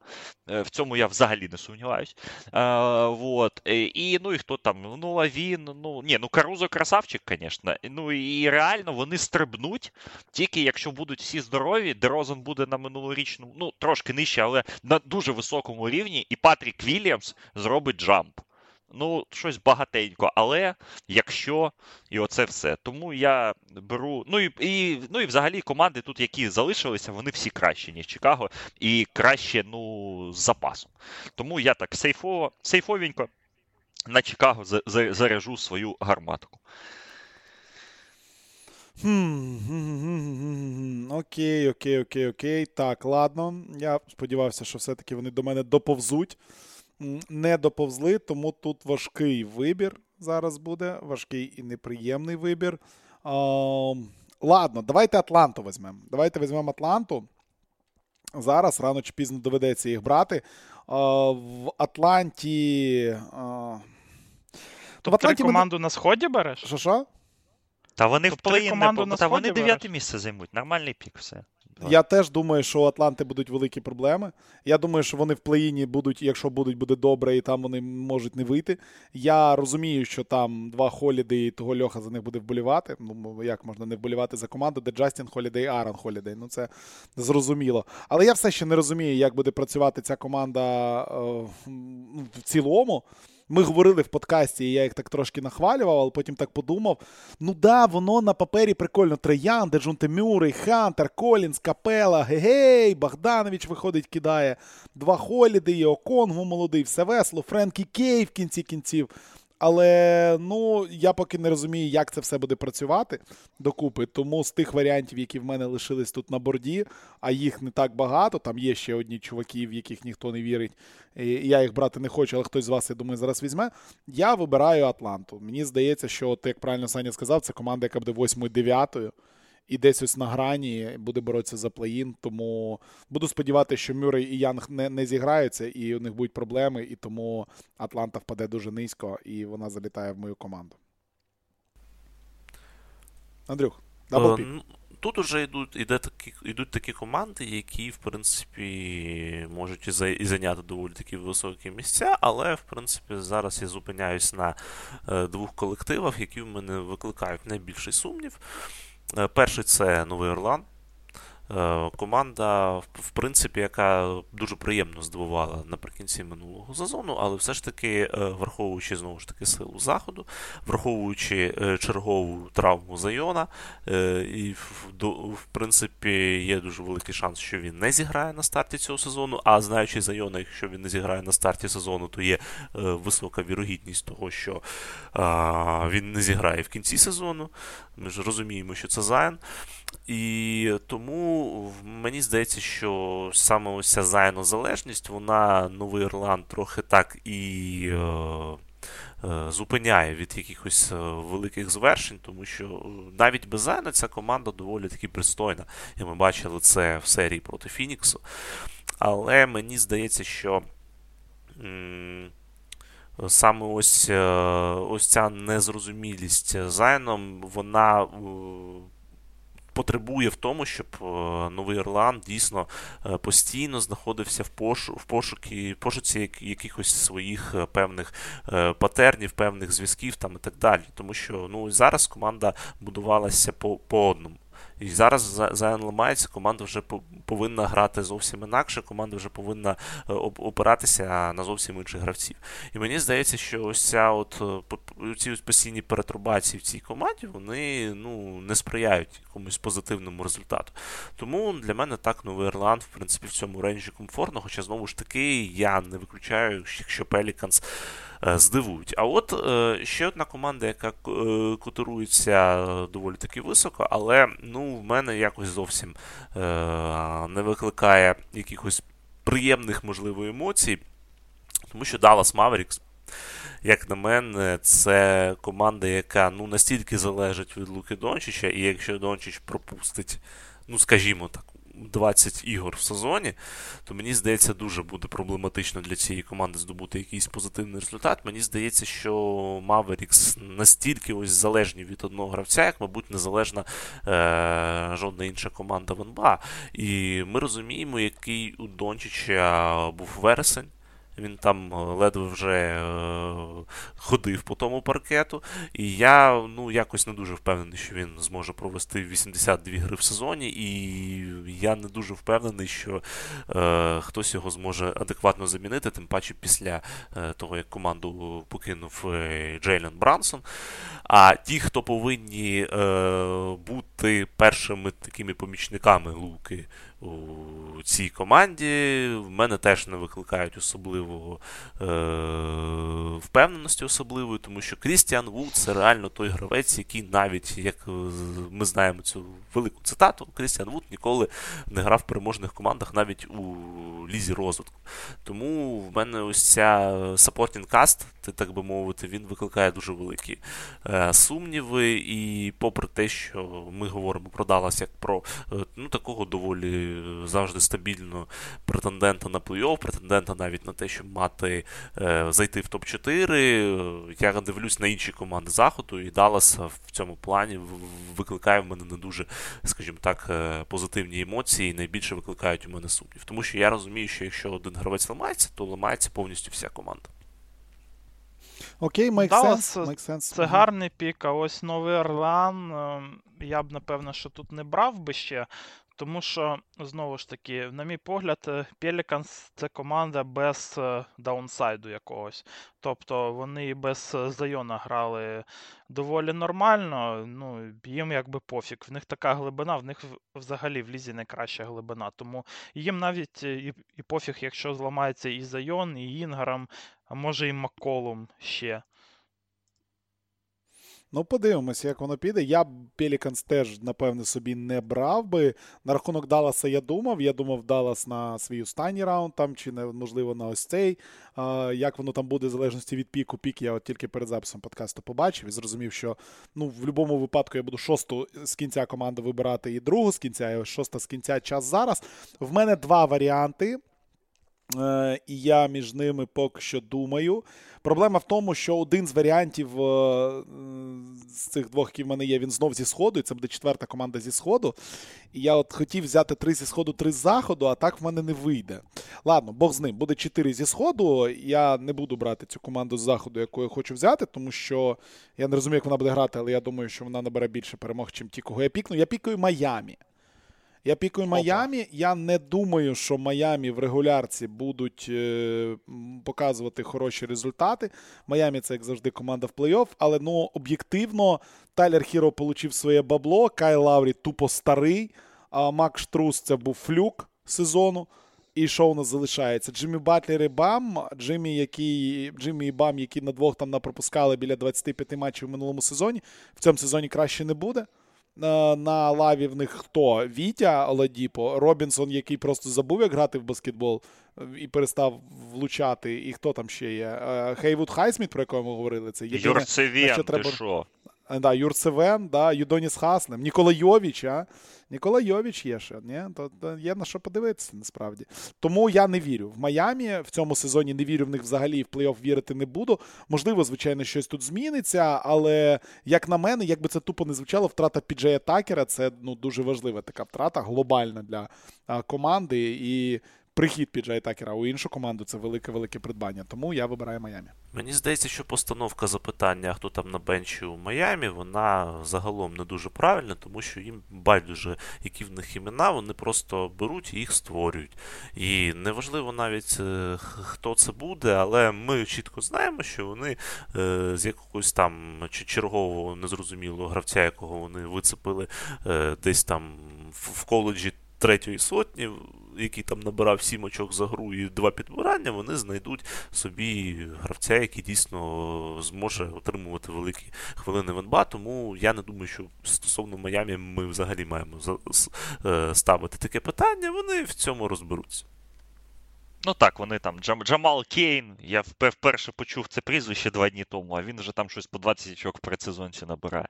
Е, в цьому я взагалі не сумніваюсь. Е, вот. Е, і ну і хто там? Ну, Лавін, ну ні, ну Карузо красавчик, звісно. Ну і реально вони стрибнуть, тільки якщо будуть всі здорові, Дерозен буде на минулорічному, ну трошки нижче, але на дуже високому рівні, і Патрік Вільямс зробить джамп. Ну, щось багатенько, але якщо і оце все. Тому я беру. Ну і і, ну і взагалі команди тут, які залишилися, вони всі кращі, ніж Чикаго, і краще ну, з запасом. Тому я так safe ово, safe овенько на Чикаго заряжу свою гарматку. Окей, окей, окей, окей. Так, ладно. Я сподівався, що все-таки вони до мене доповзуть не доповзли, тому тут важкий вибір зараз буде. Важкий і неприємний вибір. А, ладно, давайте Атланту візьмемо. Давайте візьмемо Атланту. Зараз рано чи пізно доведеться їх брати. А, в Атланті. А... Тобто в Атланті команду ми... на сході береш? Що що? Та вони тобто в плей не Та вони дев'яте місце займуть. Нормальний пік все. Я теж думаю, що у Атланти будуть великі проблеми. Я думаю, що вони в плей-іні будуть, якщо будуть, буде добре, і там вони можуть не вийти. Я розумію, що там два Холіди і того Льоха за них буде вболівати. Ну, як можна не вболівати за команду, де Джастін Холідей і Аарон Холідей. Ну, це зрозуміло. Але я все ще не розумію, як буде працювати ця команда е, в цілому. Ми говорили в подкасті, і я їх так трошки нахвалював, але потім так подумав: ну да, воно на папері прикольно. Трей Янг, Деджонте Мюррей, Хантер, Колінс, Капела, е-е, Богданович виходить, кидає. Два Холіди, Оконгву молодий, все весло, Френк Кей в кінці кінців. Але ну я поки не розумію, як це все буде працювати докупи. Тому з тих варіантів, які в мене лишились тут на борді, а їх не так багато. Там є ще одні чуваки, в яких ніхто не вірить. і Я їх брати не хочу, але хтось з вас, я думаю, зараз візьме. Я вибираю Атланту. Мені здається, що, от, як правильно Саня сказав, це команда, яка буде 8-9 і десь ось на грані буде боротися за плей-ін. Тому буду сподіватися, що Мюррей і Янг не, не зіграються, і у них будуть проблеми, і тому Атланта впаде дуже низько, і вона залітає в мою команду. Андрюх, double pick. Е, ну, Тут уже йдуть іде такі, йдуть такі команди, які, в принципі, можуть і, за, і зайняти доволі такі високі місця, але, в принципі, зараз я зупиняюсь на е, двох колективах, які в мене викликають найбільший сумнів. Е, перший це Новий Орлан. Е, команда, в принципі, яка дуже приємно здивувала наприкінці минулого сезону, але все ж таки, е, враховуючи знову ж таки силу заходу, враховуючи чергову травму Зайона, і в принципі є дуже великий шанс, що він не зіграє на старті цього сезону. А знаючи Зайона, якщо він не зіграє на старті сезону, то є висока вірогідність того, що він не зіграє в кінці сезону. Ми ж розуміємо, що це Зайн. І тому мені здається, що саме ось ця зайнозалежність, вона Новий Ірланд трохи так і е, е, зупиняє від якихось е, великих звершень, тому що навіть без Зайна ця команда доволі таки пристойна. І ми бачили це в серії проти Фініксу. Але мені здається, що. Саме ось е, ось ця незрозумілість Зайном, вона потребує в тому, щоб е, Новий Орлан дійсно е, постійно знаходився в пошу, в пошуки, пошуці якихось своїх е, певних патернів, певних зв'язків там і так далі. Тому що ну, зараз команда будувалася по, по одному. І зараз Зайон ламається, команда вже повинна грати зовсім інакше, команда вже повинна е, опиратися на зовсім інших гравців. І мені здається, що ось ця от е, ці постійні пертурбації в цій команді вони ну, не сприяють якомусь позитивному результату. Тому для мене так Новий Орлеан, в принципі, в цьому рейнджі комфортно, хоча знову ж таки я не виключаю, що Пеліканс. Е, здивують. А от е, ще одна команда, яка е, котирується доволі таки високо, але ну, в мене якось зовсім не викликає якихось приємних, можливо, емоцій, тому що Dallas Mavericks, як на мене, це команда, яка ну, настільки залежить від Луки Дончича, і якщо Дончич пропустить, ну, скажімо так, 20 ігор в сезоні, то мені здається, дуже буде проблематично для цієї команди здобути якийсь позитивний результат. Мені здається, що Маверікс настільки ось залежні від одного гравця, як, мабуть, незалежна е- жодна інша команда в НБА. І ми розуміємо, який у Дончича був вересень. Він там е, ледве вже е, ходив по тому паркету. І я ну, якось не дуже впевнений, що він зможе провести 82 гри в сезоні. І я не дуже впевнений, що е, хтось його зможе адекватно замінити, тим паче після того, як команду покинув е, Джейлен Брансон. А ті, хто повинні бути першими такими помічниками Луки у цій команді, в мене теж не викликають особливого е, впевненості особливої, тому що Крістіан Вуд це реально той гравець, який навіть, як ми знаємо цю велику цитату, Крістіан Вуд ніколи не грав в переможних командах навіть у лізі розвитку. Тому в мене ось ця supporting cast, так би мовити, він викликає дуже великі е, сумніви. І попри те, що ми говоримо про Даллас як про е, ну, такого доволі завжди стабільного претендента на плей-офф, претендента навіть на те, щоб мати е, зайти в топ-4. Я дивлюсь на інші команди заходу, і Даллас в цьому плані викликає в мене не дуже, скажімо так, е, позитивні емоції, і найбільше викликають у мене сумнів. Тому що я розумію, що якщо один гравець ламається, то ламається повністю вся команда. Окей, make sense. Make sense. Це гарний пік, а ось Новий Орлан. Ем, я б, напевно, що тут не брав би ще, тому що, знову ж таки, на мій погляд, Pelicans це команда без е, даунсайду якогось. Тобто вони без е, Зайона грали доволі нормально. ну, Їм якби пофіг. В них така глибина, в них взагалі в лізі найкраща глибина. Тому їм навіть е, і, і пофіг, якщо зламається і Зайон, і Інграм, а може і Макколум ще. Ну, подивимося, як воно піде. Я Пеліканс теж, напевне, собі не брав би. На рахунок Далласа я думав. Я думав Даллас на свій останній раунд, там, чи можливо на ось цей. А, Як воно там буде, в залежності від піку. Пік я от тільки перед записом подкасту побачив і зрозумів, що ну, в будь-якому випадку я буду шосту з кінця команди вибирати і другу з кінця, і шоста з кінця час зараз. В мене два варіанти. Е, І я між ними поки що думаю. Проблема в тому, що один з варіантів е, з цих двох, які в мене є, він знов зі сходу, і це буде четверта команда зі сходу. І я от хотів взяти три зі сходу, три з заходу, а так в мене не вийде. Ладно, Бог з ним. Буде чотири зі сходу. Я не буду брати цю команду з заходу, яку я хочу взяти, тому що я не розумію, як вона буде грати, але я думаю, що вона набере більше перемог, чим ті, кого я пікну. Я пікаю Майамі. Я пікую Майамі. Я не думаю, що Майамі в регулярці будуть е, показувати хороші результати. Майамі це, як завжди, команда в плей-офф, але ну, об'єктивно, Тайлер Хіро отримав своє бабло, Кай Лаврі тупо старий, а Макс Струс це був fluke сезону. І що у нас залишається? Джиммі Батлер і Бам, Джиммі, який, Джиммі і Бам, які на двох там напропускали біля 25 матчів в минулому сезоні. В цьому сезоні краще не буде. На лаві в них хто? Вітя Оладіпо, Робінсон, який просто забув, як грати в баскетбол і перестав влучати. І хто там ще є? Хейвуд Хайсміт, про якого ми говорили, це єдине, Юртсевен, що треба... що? Да, Юрцевен, да, Юдоніс Хаслем, Нікола Йовіч, а? Нікола Йовіч є ще. Ні? То, то є на що подивитися, насправді. Тому я не вірю. В Майамі в цьому сезоні не вірю в них взагалі, в плей-офф вірити не буду. Можливо, звичайно, щось тут зміниться, але, як на мене, як би це тупо не звучало, втрата Піджея Такера це ну, дуже важлива така втрата, глобальна для а, команди. І прихід Піджея Такера у іншу команду це велике-велике придбання. Тому я вибираю Майамі. Мені здається, що постановка запитання, хто там на бенчі у Майамі, вона загалом не дуже правильна, тому що їм байдуже, які в них імена, вони просто беруть і їх створюють. І неважливо навіть е, хто це буде, але ми чітко знаємо, що вони е, з якогось там чергового незрозумілого гравця, якого вони вицепили е, десь там в коледжі третьої сотні який там набирав сім очок за гру і два підбирання, вони знайдуть собі гравця, який дійсно зможе отримувати великі хвилини в НБА. Тому я не думаю, що стосовно Майамі ми взагалі маємо е, ставити таке питання. Вони в цьому розберуться. Ну так, вони там Джам, Джамал Кейн. Я вперше почув це прізвище два дні тому, а він вже там щось по 20 очок в предсезонці набирає.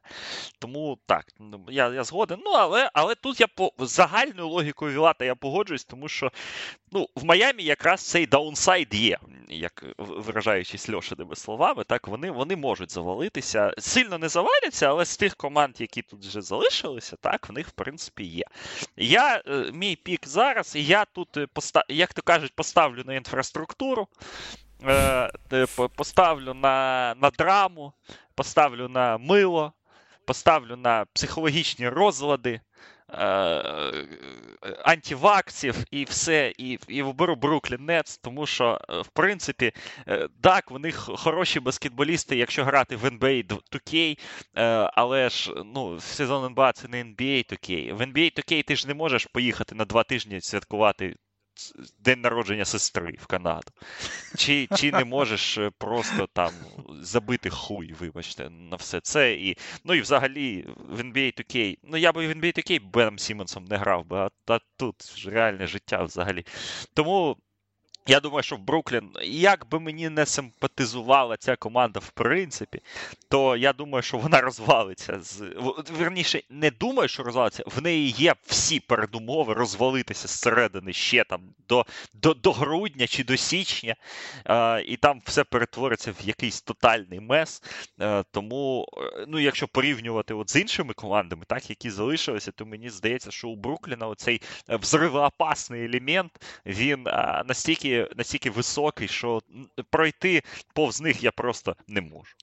Тому так, ну, я я згоден. Ну, але але тут я по загальною логікою Вілата я погоджуюсь, тому що ну, в Майамі якраз цей даунсайд є, як виражаючись Льошиними словами, так вони вони можуть завалитися. Сильно не заваляться, але з тих команд, які тут вже залишилися, так, в них в принципі є. Я, е, Мій пік зараз, я тут, е, як то кажуть, поставлю на інфраструктуру, е, поставлю на, на драму, поставлю на мило, поставлю на психологічні розлади. Е, антиваксів і все, і і виберу Бруклін Нетс, тому що, в принципі, так, в них хороші баскетболісти, якщо грати в NBA 2K, але ж ну, сезон NBA це не NBA 2K. В NBA 2K ти ж не можеш поїхати на два тижні святкувати день народження сестри в Канаду. Чи чи не можеш е, просто там забити хуй, вибачте, на все це. І, Ну і взагалі в NBA 2K. Ну я би в NBA 2K Беном Сімонсом не грав би, а, а тут реальне життя взагалі. Тому. Я думаю, що в Бруклін, як би мені не симпатизувала ця команда, в принципі, то я думаю, що вона розвалиться. Верніше, не думаю, що розвалиться. В неї є всі передумови розвалитися зсередини ще там до до, до грудня чи до січня, е, і там все перетвориться в якийсь тотальний мес. Е, тому, е, ну, якщо порівнювати от з іншими командами, так, які залишилися, то мені здається, що у Брукліна оцей взривоопасний елемент, він е, настільки настільки високий, що пройти повз них я просто не можу.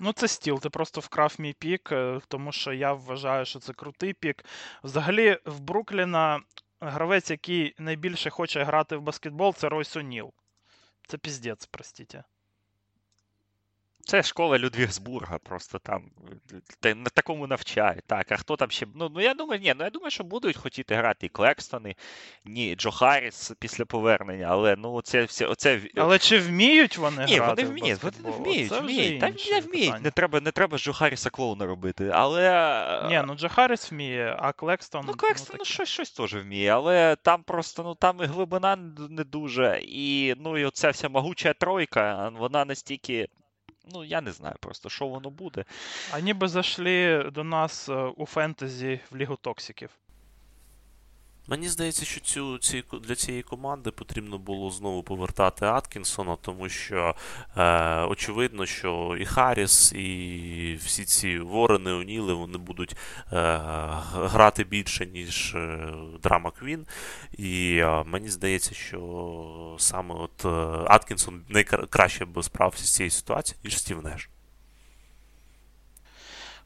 Ну, це стіл, ти просто вкрав мій пік, е, тому що я вважаю, що це крутий пік. Взагалі, в Брукліна гравець, який найбільше хоче грати в баскетбол, це Ройс О'Ніл. Це піздець, простіть. Це школа Людвігсбурга, просто там на такому навчають. Так, а хто там ще. Ну, ну я думаю, ні, ну я думаю, що будуть хотіти грати і Клекстони, ні, Джо Харріс після повернення, але ну це все. Оце... Але чи вміють вони ні, грати? Вони вміють, в вони вміють, це вміють. Та не вміють. Не треба не треба Джо Харріса клоуна робити. Але. Ні, ну Джо Харріс вміє, а Клекстон. Ну, Клекстон ну, ну щось щось теж вміє, але там просто ну там і глибина не дуже. І ну і оця вся могуча тройка, вона настільки. Ну, я не знаю просто, що воно буде. А ніби зайшли до нас е, у фентезі в Лігу Токсиків. Мені здається, що цю, ці, для цієї команди потрібно було знову повертати Аткінсона, тому що е, очевидно, що і Харріс, і всі ці Ворени, Оніли вони будуть е, грати більше, ніж е, Драма Квін. І е, мені здається, що саме от е, Аткінсон найкраще би справився з цією ситуацією, ніж Стів Неш.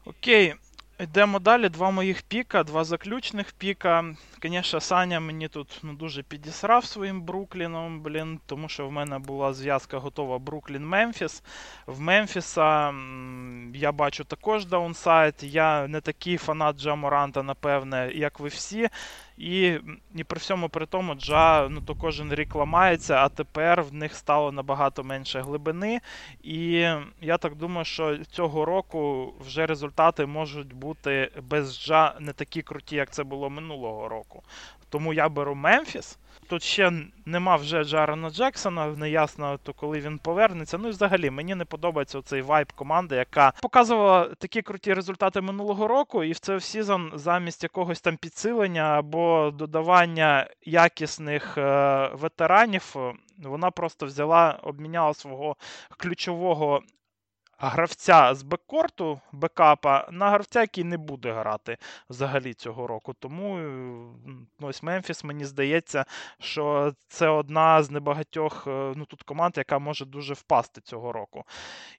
Окей. Йдемо далі. Два моїх піка, два заключних піка. Звісно, Саня мені тут ну, дуже підісрав своїм Брукліном, блін, тому що в мене була зв'язка готова Бруклін-Мемфіс. В Мемфіса я бачу також downside. Я не такий фанат Джа Моранта, напевне, як ви всі. І і при всьому при тому Джа ну, то кожен рік ламається, а тепер в них стало набагато менше глибини. І я так думаю, що цього року вже результати можуть бути без Джа не такі круті, як це було минулого року. Тому я беру Мемфіс. Тут ще нема вже Джарена Джексона, неясно, то коли він повернеться. Ну і взагалі мені не подобається цей vibe команди, яка показувала такі круті результати минулого року, і в цей сезон замість якогось там підсилення або додавання якісних е- ветеранів, вона просто взяла, обміняла свого ключового гравця з беккорту, бекапа на гравця, який не буде грати взагалі цього року. Тому ну, ось Мемфіс, мені здається, що це одна з небагатьох е, ну, тут команд, яка може дуже впасти цього року.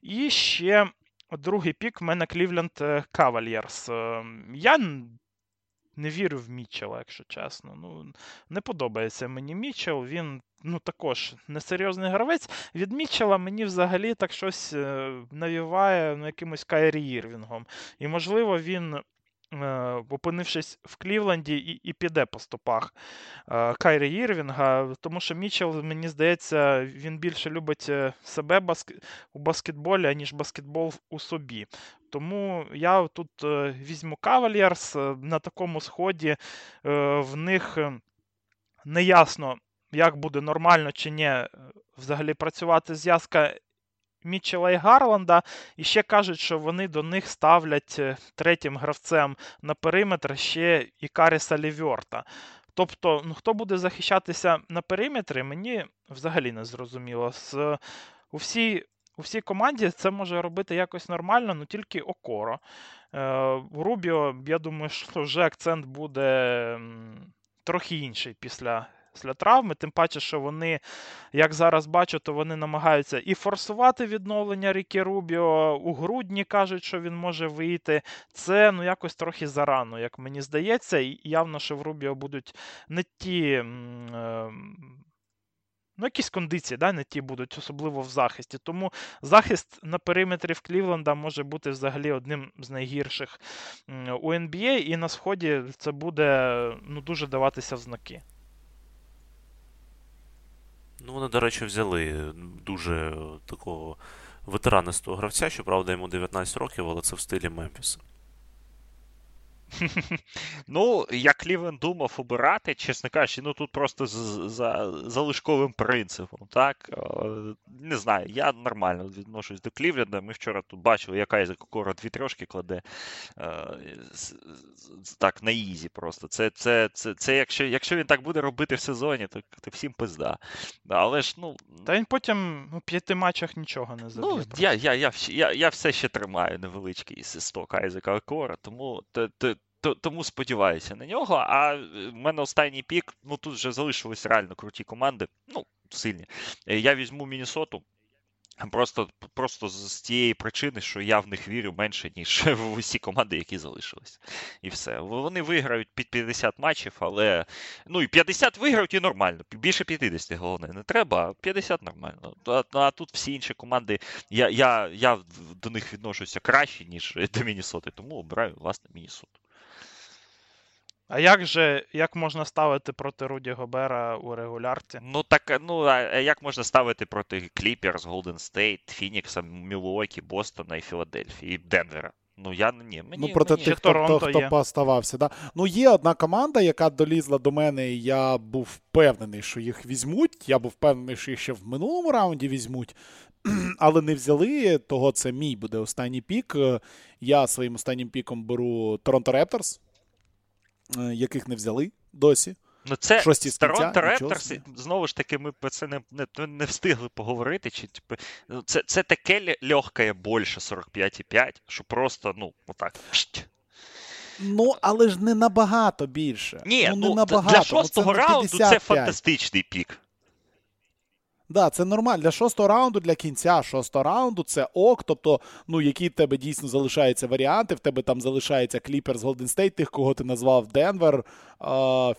І ще. Другий пік в мене Клівленд Кавальєрс. Я не вірю в Мітчела, якщо чесно. Ну, Не подобається мені Мітчел. Він ну, також несерйозний гравець. Від Мітчела мені взагалі так щось е, навіває ну, якимось Кайрі Ірвінгом. І, можливо, він. Е, опинившись в Клівленді, і і піде по стопах е, Кайрі Ірвінга, тому що Мічел, мені здається, він більше любить себе баск... у баскетболі, ніж баскетбол у собі. Тому я тут візьму Кавальєрс на такому сході в них неясно, як буде нормально чи ні е, взагалі працювати зв'язка Мітчела і Гарланда. І ще кажуть, що вони до них ставлять е, третім гравцем на периметр ще і Каріса Лівьорта. Тобто, ну, хто буде захищатися на периметрі, мені взагалі не зрозуміло. З, у всій у всій команді це може робити якось нормально, але ну, тільки окоро. Е, У Рубіо, я думаю, що вже акцент буде трохи інший після після травми. Тим паче, що вони, як зараз бачу, то вони намагаються і форсувати відновлення Рікі Рубіо. У грудні кажуть, що він може вийти. Це ну якось трохи зарано, як мені здається, і явно, що в Рубіо будуть не ті. Е, Ну, якісь кондиції, да, не ті будуть, особливо в захисті. Тому захист на периметрі в Клівленда може бути взагалі одним з найгірших у NBA, і на сході це буде ну, дуже даватися в знаки. Ну, вони, до речі, взяли дуже такого ветеранистого гравця, щоправда, йому 19 років, але це в стилі Мемфіса. Ну, я Клівен думав обирати, чесно кажучи, ну тут просто за залишковим принципом. так? Е, не знаю, я нормально відношусь до Клівленда. Ми вчора тут бачили, як Айзек Окоро дві трьошки кладе е, так, на easy просто. Це це, це, це якщо якщо він так буде робити в сезоні, то, то всім пизда. Але ж, ну... Та він потім у п'яти матчах нічого не заб'є. Ну, я я, я, я, я все ще тримаю невеличкий stock Айзека Окоро, тому тому сподіваюся на нього. А е, в мене останній pick, ну тут вже залишились реально круті команди, ну, сильні. Е, я візьму Мінісоту. Просто просто з тієї причини, що я в них вірю менше, ніж в усі команди, які залишились. І все. Вони виграють під 50 матчів, але ну і 50 виграють і нормально. Більше 50, головне, не треба, а 50 нормально. А, а тут всі інші команди, я я, я до них відношуся краще, ніж до Мінісоти, тому обираю власне Мінісоту. А як же як можна ставити проти Руді Гобера у регулярці? Ну так ну а як можна ставити проти Кліперс, Голден Стейт, Фінікса, Мілуокі, Бостона і Філадельфії, і Денвера? Ну я ні, мені ну проти мені... тих, хто, хто, хто поставався. Да? Ну є одна команда, яка долізла до мене, і я був впевнений, що їх візьмуть. Я був впевнений, що їх ще в минулому раунді візьмуть. Але не взяли, того це мій буде останній pick. Я своїм останнім піком беру Торонто Репторс. Е, яких не взяли досі. Ну, це Торонто Репторс, знову ж таки, ми про це не не, не встигли поговорити. Чи, типу, ну, Це це таке легке більше 45,5, що просто, ну, отак. Ну, але ж не набагато більше. Ні, ну, не ну набагато. Для шостого ну, раунду це фантастичний pick. Да, це нормально. Для шостого раунду, для кінця шостого раунду це ок. Тобто, ну, які в тебе дійсно залишаються варіанти. В тебе там залишається Кліперс Голден Стейт, тих, кого ти назвав Денвер,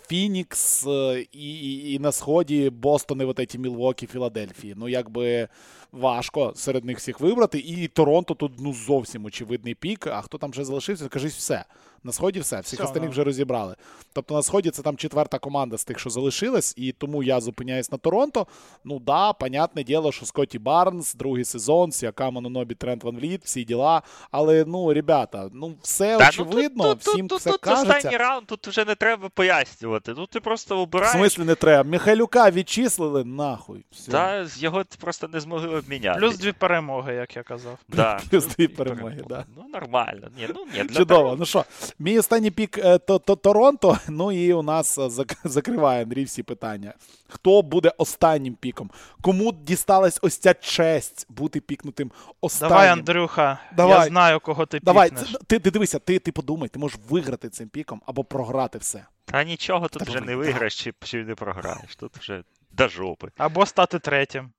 Фінікс і, і, і на сході Бостон, і вот эти Мілвокі, Філадельфії. Ну, як би важко серед них всіх вибрати. І Торонто тут ну зовсім очевидний pick. А хто там вже залишився, кажись, все. На сході все. Всіх все, остальних вже розібрали. Тобто на сході це там четверта команда з тих, що залишилась, і тому я зупиняюсь на Торонто. Ну да, понятне діло, що Скотті Барнс, другий сезон, Сіакам, Анунобі, Трент Ван Вліт, всі діла. Але ну, ребята, ну все да, очевидно, ну, тут, всім тут, все тут, кажеться. останній раунд, тут вже не треба пояснювати. Ну ти просто обираєш. В смислі не треба. Михайлюка відчислили нахуй. Все. Да, його просто не змогли обміняти. Плюс дві перемоги, як я казав. Да. Плюс дві перемоги, да. Ну, нормально. Ні, ну, ні, для Чудово. того... Ну що, мій останній пік е, то, то, Торонто. Ну і у нас е, закриває Андрій всі питання. Хто буде останнім піком? Кому дісталась ось ця честь бути пікнутим останнім? Давай, Андрюха, Давай. я знаю, кого ти Давай. Ти, ти дивися, ти ти подумай, ти можеш виграти цим піком або програти все. Та нічого тут Та вже не виграєш чи, чи не програєш. Тут вже до жопи. Або стати третім.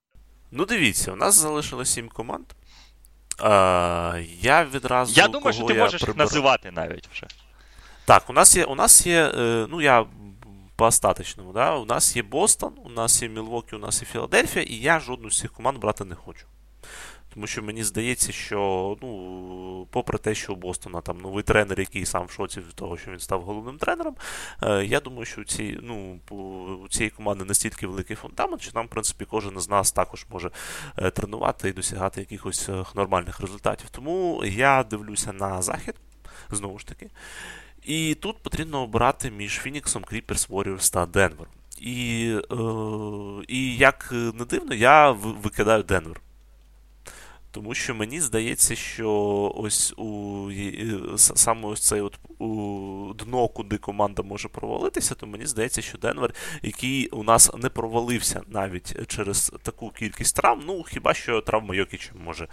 Ну, дивіться, у нас залишилось сім команд. А, Я відразу. Я думаю, що ти можеш їх називати навіть вже. Так, у нас є. У нас є. Е, ну, я по остаточному, да? У нас є Бостон, у нас є Мілвокі, у нас є Філадельфія, і я жодну з цих команд брати не хочу. Тому що мені здається, що ну, попри те, що у Бостона там новий тренер, який сам в шоці від того, що він став головним тренером, е, я думаю, що у, ці, ну, цієї команди настільки великий фундамент, що там, в принципі, кожен з нас також може е, тренувати і досягати якихось е, нормальних результатів. Тому я дивлюся на захід, знову ж таки. І тут потрібно обирати між Фініксом, Кріперс, Warriors та Денвером. І, е, і як не дивно, я викидаю Денвер. Тому що мені здається, що ось у саме ось цей от у дно, куди команда може провалитися, то мені здається, що Денвер, який у нас не провалився навіть через таку кількість травм, ну хіба що травма Йокіча може е-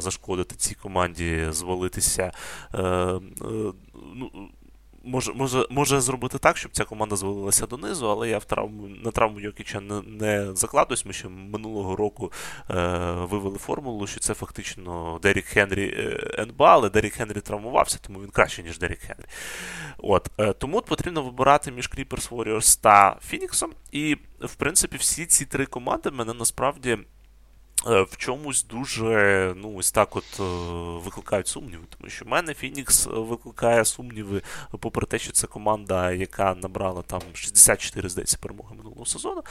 зашкодити цій команді звалитися. Е- е- ну, може може, може зробити так, щоб ця команда звалилася донизу, але я в травму, на травму Йокіча не, не закладуюсь. Ми ще минулого року е, вивели формулу, що це фактично Дерік Хенрі е, НБА, але Дерік Хенрі травмувався, тому він краще, ніж Дерік Хенрі. От, е, Тому потрібно вибирати між Clippers Warriors та Фініксом. І, в принципі, всі ці три команди мене насправді. Е, в чомусь дуже ну, ось так от е, викликають сумніви. Тому що в мене Фінікс викликає сумніви, попри те, що це команда, яка набрала там 64, здається, перемоги минулого сезону.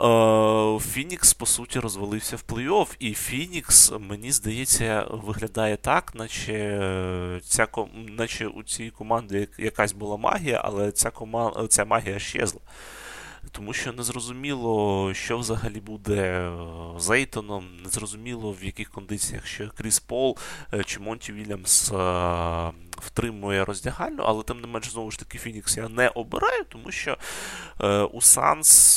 Е, Фінікс, по суті, розвалився в плей-офф, і Фінікс, мені здається, виглядає так, наче ця наче у цій команді якась була магія, але ця команда, ця магія щезла тому що незрозуміло, що взагалі буде е, з Ейтоном, незрозуміло, в яких кондиціях ще Кріс Пол е, чи Монті Вільямс е, втримує роздягальну, але тим не менш, знову ж таки, Фінікс я не обираю, тому що у Санс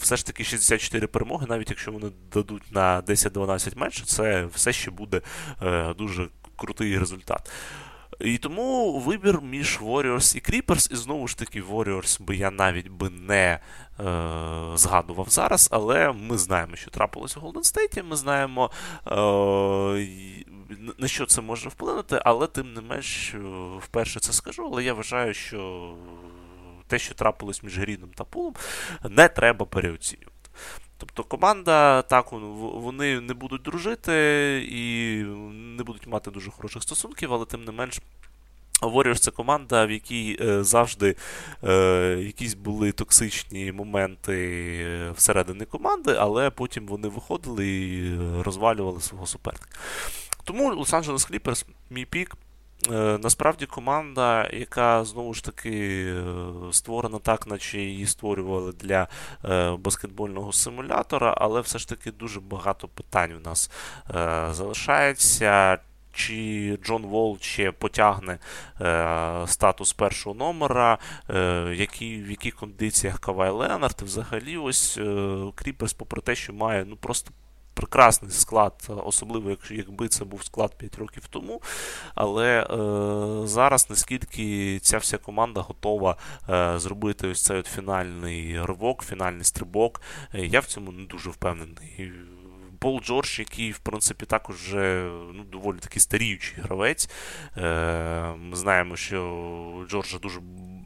все ж таки 64 перемоги, навіть якщо вони дадуть на 10-12 менше, це все ще буде дуже крутий результат. І тому вибір між Warriors і Creepers, і знову ж таки, Warriors би я навіть би не е, згадував зараз, але ми знаємо, що трапилося у Golden State, ми знаємо, е, на що це може вплинути, але тим не менш, вперше це скажу, але я вважаю, що те, що трапилось між Гріном та Пулом, не треба переоцінювати. Тобто команда, так, вони не будуть дружити і не будуть мати дуже хороших стосунків, але тим не менш. Warriors це команда, в якій е, завжди е, якісь були токсичні моменти всередині команди, але потім вони виходили і розвалювали свого суперника. Тому Лос-Анджелес Кліперс, мій пік. Е, насправді команда, яка знову ж таки е, створена так, наче її створювали для е, баскетбольного симулятора, але все ж таки дуже багато питань у нас залишається. Чи Джон Волл ще потягне е, статус першого номера, е, які, в яких кондиціях Кавай Ленард, взагалі, ось е, Кріперс, попри те, що має ну просто прекрасний склад, особливо якби це був склад 5 років тому. Але е, зараз наскільки ця вся команда готова е, зробити ось цей от фінальний ривок, фінальний стрибок, е, я в цьому не дуже впевнений. Пол Джордж, який, в принципі, також вже ну, доволі таки старіючий гравець. Е, Ми знаємо, що Джорджа дуже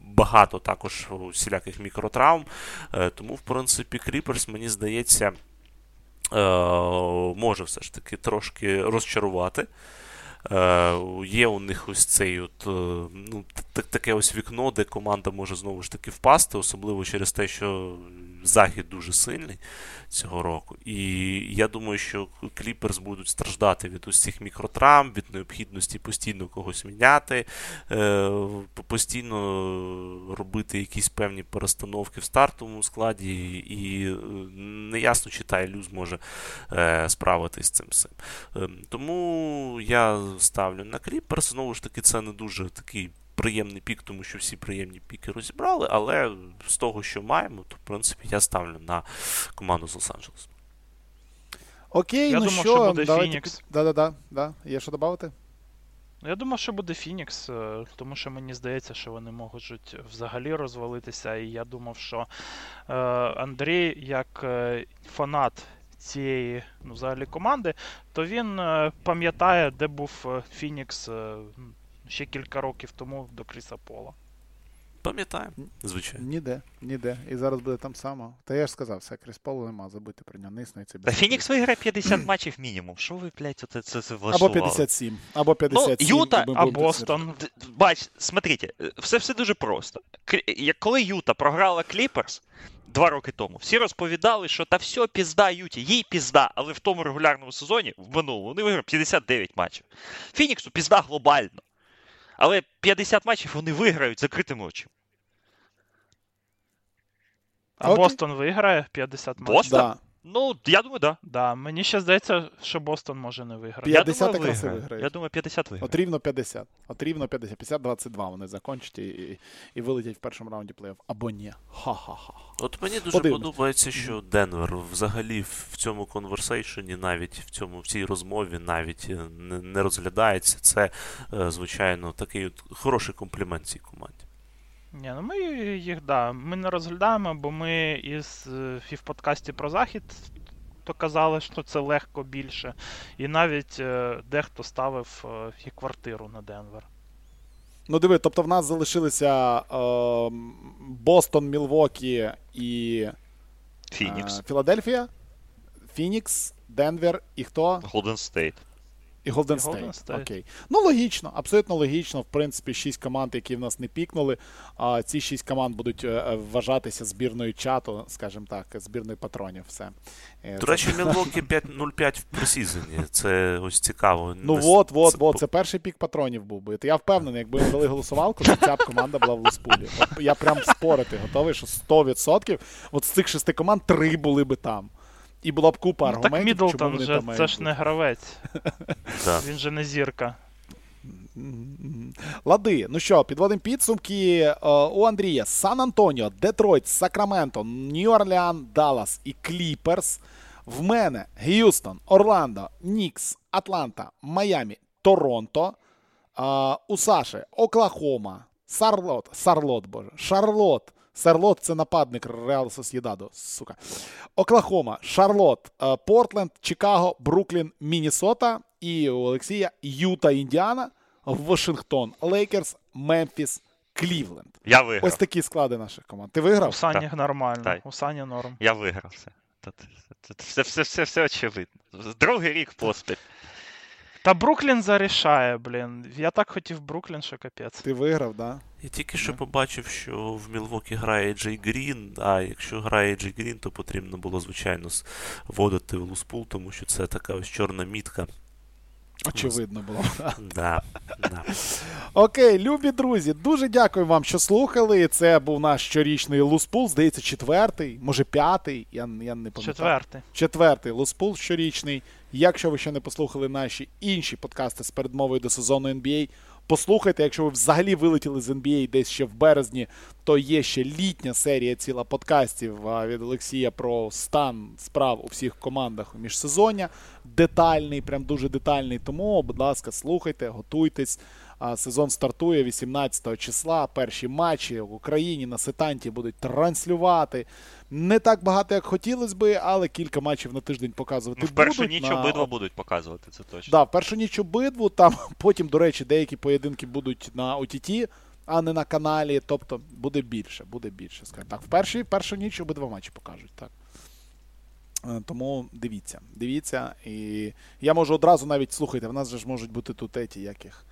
багато також всіляких мікротравм. Е, тому, в принципі, Кріперс, мені здається. Е, може все ж таки трошки розчарувати. Е, Є у них ось цей от, е, ну, таке ось вікно, де команда може знову ж таки впасти, особливо через те, що захід дуже сильний цього року. І я думаю, що Кліперс будуть страждати від цих мікротравм, від необхідності постійно когось міняти, е, постійно робити якісь певні перестановки в стартовому складі, і неясно, чи Тайлю зможе е, справитись з цим всім. Ем, тому я ставлю на Кліперс. Знову ж таки, це не дуже такий приємний пік, тому що всі приємні піки розібрали, але з того, що маємо, то в принципі я ставлю на команду з Лос-Анджелес. Окей, я ну думав, що, що буде давайте... Фінікс. Да-да-да, да. Є що додати? Я думав, що буде Фінікс, е, тому що мені здається, що вони можуть взагалі розвалитися. І я думав, що е, Андрій, як е, фанат цієї ну, взагалі команди, то він е, пам'ятає, де був Фінікс е, ще кілька років тому до Кріса Пола. Пам'ятаємо, звичайно. Ніде, ніде. І зараз буде там само. Та я ж сказав, все, Кріс Полу нема, забудьте про нього, не існується. Та Фінікс виграє 50 матчів мінімум. Що ви, блядь, це, це, це влаштували? Або 57, або 57. Ну, Юта, і ми А Бостон. Бач, смотрите, все все дуже просто. Як коли Юта програла Кліперс два роки тому, всі розповідали, що та все, пізда Юті, їй пізда, але в тому регулярному сезоні, в минулому, вони виграли 59 матчів. Фініксу пізда глобально. Але 50 матчів вони виграють закритими очима. А Окей. Бостон виграє 50 матчів? Бостон? Да. Ну, я думаю, так. Да. Да, мені ще здається, що Бостон може не виграти. Я- Я думаю, і виграє. Я думаю, 50 виграє. От рівно 50. От рівно 50. 50-22 вони закончать і, і, і вилетять в першому раунді плей-офф. Або ні. Ха-ха-ха. От мені дуже Подивимось. подобається, що Денвер взагалі в цьому конверсейшені, навіть в цьому в цій розмові навіть е, не, не розглядається. Це, е, звичайно, такий от хороший комплімент цій команді. Ні, ну ми їх, да, ми не розглядаємо, бо ми із е, і в подкасті про захід то казали, що це легко більше. І навіть е, дехто ставив е, і квартиру на Денвер. Ну диви, тобто в нас залишилися е, Бостон, Мілвокі і Фінікс. е, Філадельфія, Фінікс, Денвер і хто? Голден Стейт. І Golden І Golden State. State. Окей. Ну, логічно, абсолютно логічно. В принципі, шість команд, які в нас не пікнули. А ці шість команд будуть е, е, вважатися збірною чату, скажімо так, збірною патронів. Все. Е, До речі, Мілвокі 5-0-5 в пресезоні. Це ось цікаво. Ну Не- от, от, от, це перший пік патронів був би. Я впевнений, якби ми дали голосувалку, то ця б команда була в Леспулі. Я прям спорити готовий, що 100% от з цих шести команд три були би там. І була б купа Ну, аргументів, чому Мідлтон вони же там це ж не гравець, Да. він же не зірка. Лади, ну що, підводимо підсумки Е, у Андрія. Сан Антоніо, Детройт, Сакраменто, Нью-Орлеан, Даллас і Кліперс. В мене Г'юстон, Орландо, Нікс, Атланта, Маямі, Торонто. У Саші Оклахома, Сарлот, Сарлот, боже, Шарлот. Сарлот це нападник Реал Сосьєдада, сука. Оклахома, Шарлот, е, Портленд, Чикаго, Бруклін, Міннесота і у Олексія Юта, Індіана, Вашингтон, Лейкерс, Мемфіс, Клівленд. Я виграв. Ось такі склади наших команд. Ти виграв? У Сані нормально. Так. У Сані норм. Я виграв все. Все, все, все, все очевидно. Другий рік поспіль. Та Бруклін зарішає, блін. Я так хотів Бруклін, що капець. Ти виграв, да? Я тільки що побачив, що в Мілвокі грає Джей Грін, а якщо грає Джей Грін, то потрібно було, звичайно, вводити в луспул, тому що це така ось чорна мітка. Очевидно було. Да, да. Окей, любі друзі, дуже дякую вам, що слухали. Це був наш щорічний луспул, здається, четвертий, може п'ятий. Я, я не пам'ятаю. Четвертий. Четвертий луспул щорічний. Якщо ви ще не послухали наші інші подкасти з передмовою до сезону NBA, послухайте. Якщо ви взагалі вилетіли з NBA десь ще в березні, то є ще літня серія ціла подкастів від Олексія про стан справ у всіх командах у міжсезоння. Детальний, прям дуже детальний. Тому, будь ласка, слухайте, готуйтесь. Сезон стартує 18 числа. Перші матчі в Україні на сетанті будуть транслювати. Не так багато, як хотілося би, але кілька матчів на тиждень показувати. Ну, в першу будуть ніч на... обидва будуть показувати, це точно. Да, в першу ніч обидву. Там потім, до речі, деякі поєдинки будуть на OTT, а не на каналі. Тобто буде більше, буде більше. Скажімо так. В першій, першу ніч обидва матчі покажуть. Так. Е, Тому дивіться, дивіться. І я можу одразу навіть слухайте, в нас же ж можуть бути тут еті, як їх.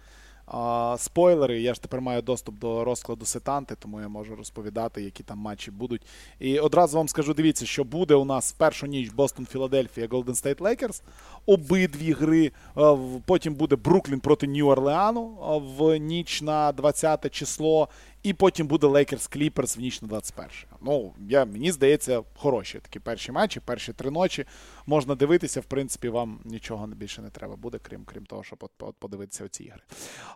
А, спойлери, я ж тепер маю доступ до розкладу сетанти, тому я можу розповідати, які там матчі будуть. І одразу вам скажу: дивіться, що буде у нас в першу ніч Бостон Філадельфія Голден Стейт Лейкерс. Обидві гри. Потім буде Бруклін проти Нью-Орлеану в ніч на 20 число. І потім буде Lakers Clippers в ніч на 21. Ну, я, мені здається, хороші такі перші матчі, перші три ночі. Можна дивитися, в принципі, вам нічого більше не треба буде, крім, крім того, щоб от, от подивитися оці ігри.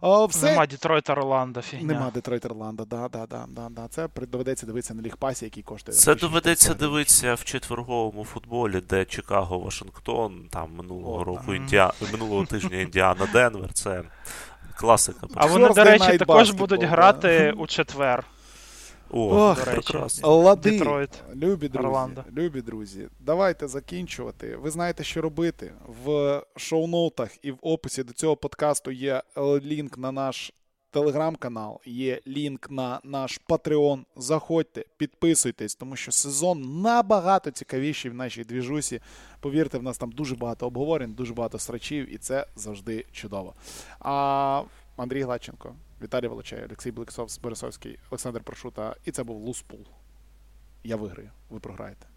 А, все. Нема Дітройта Орландо, фігня. Нема Детройт Орландо, да, да, да, да, да. Це доведеться дивитися на лігпасі, який коштує. Це доведеться дивитися в четверговому футболі, де Чикаго, Вашингтон, там минулого О, року. Індіа... минулого тижня Індіана Денвер. Це класика. А вони, до речі, також Basketball, будуть да. грати у четвер. О, Ох, прекрасно. Лади, Детройт. любі друзі, Орландо. любі друзі, давайте закінчувати. Ви знаєте, що робити. В шоу-ноутах і в описі до цього подкасту є лінк на наш телеграм-канал, є лінк на наш Patreon. Заходьте, підписуйтесь, тому що сезон набагато цікавіший в нашій двіжусі. Повірте, в нас там дуже багато обговорень, дуже багато срачів, і це завжди чудово. А Андрій Гладченко, Віталій Волочай, Олексій Бликсов, Борисовський, Олександр Прошута. І це був Луспул. Я виграю, ви програєте.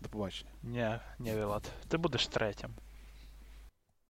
До побачення. Ні, ні, Вілат. Ти будеш третім.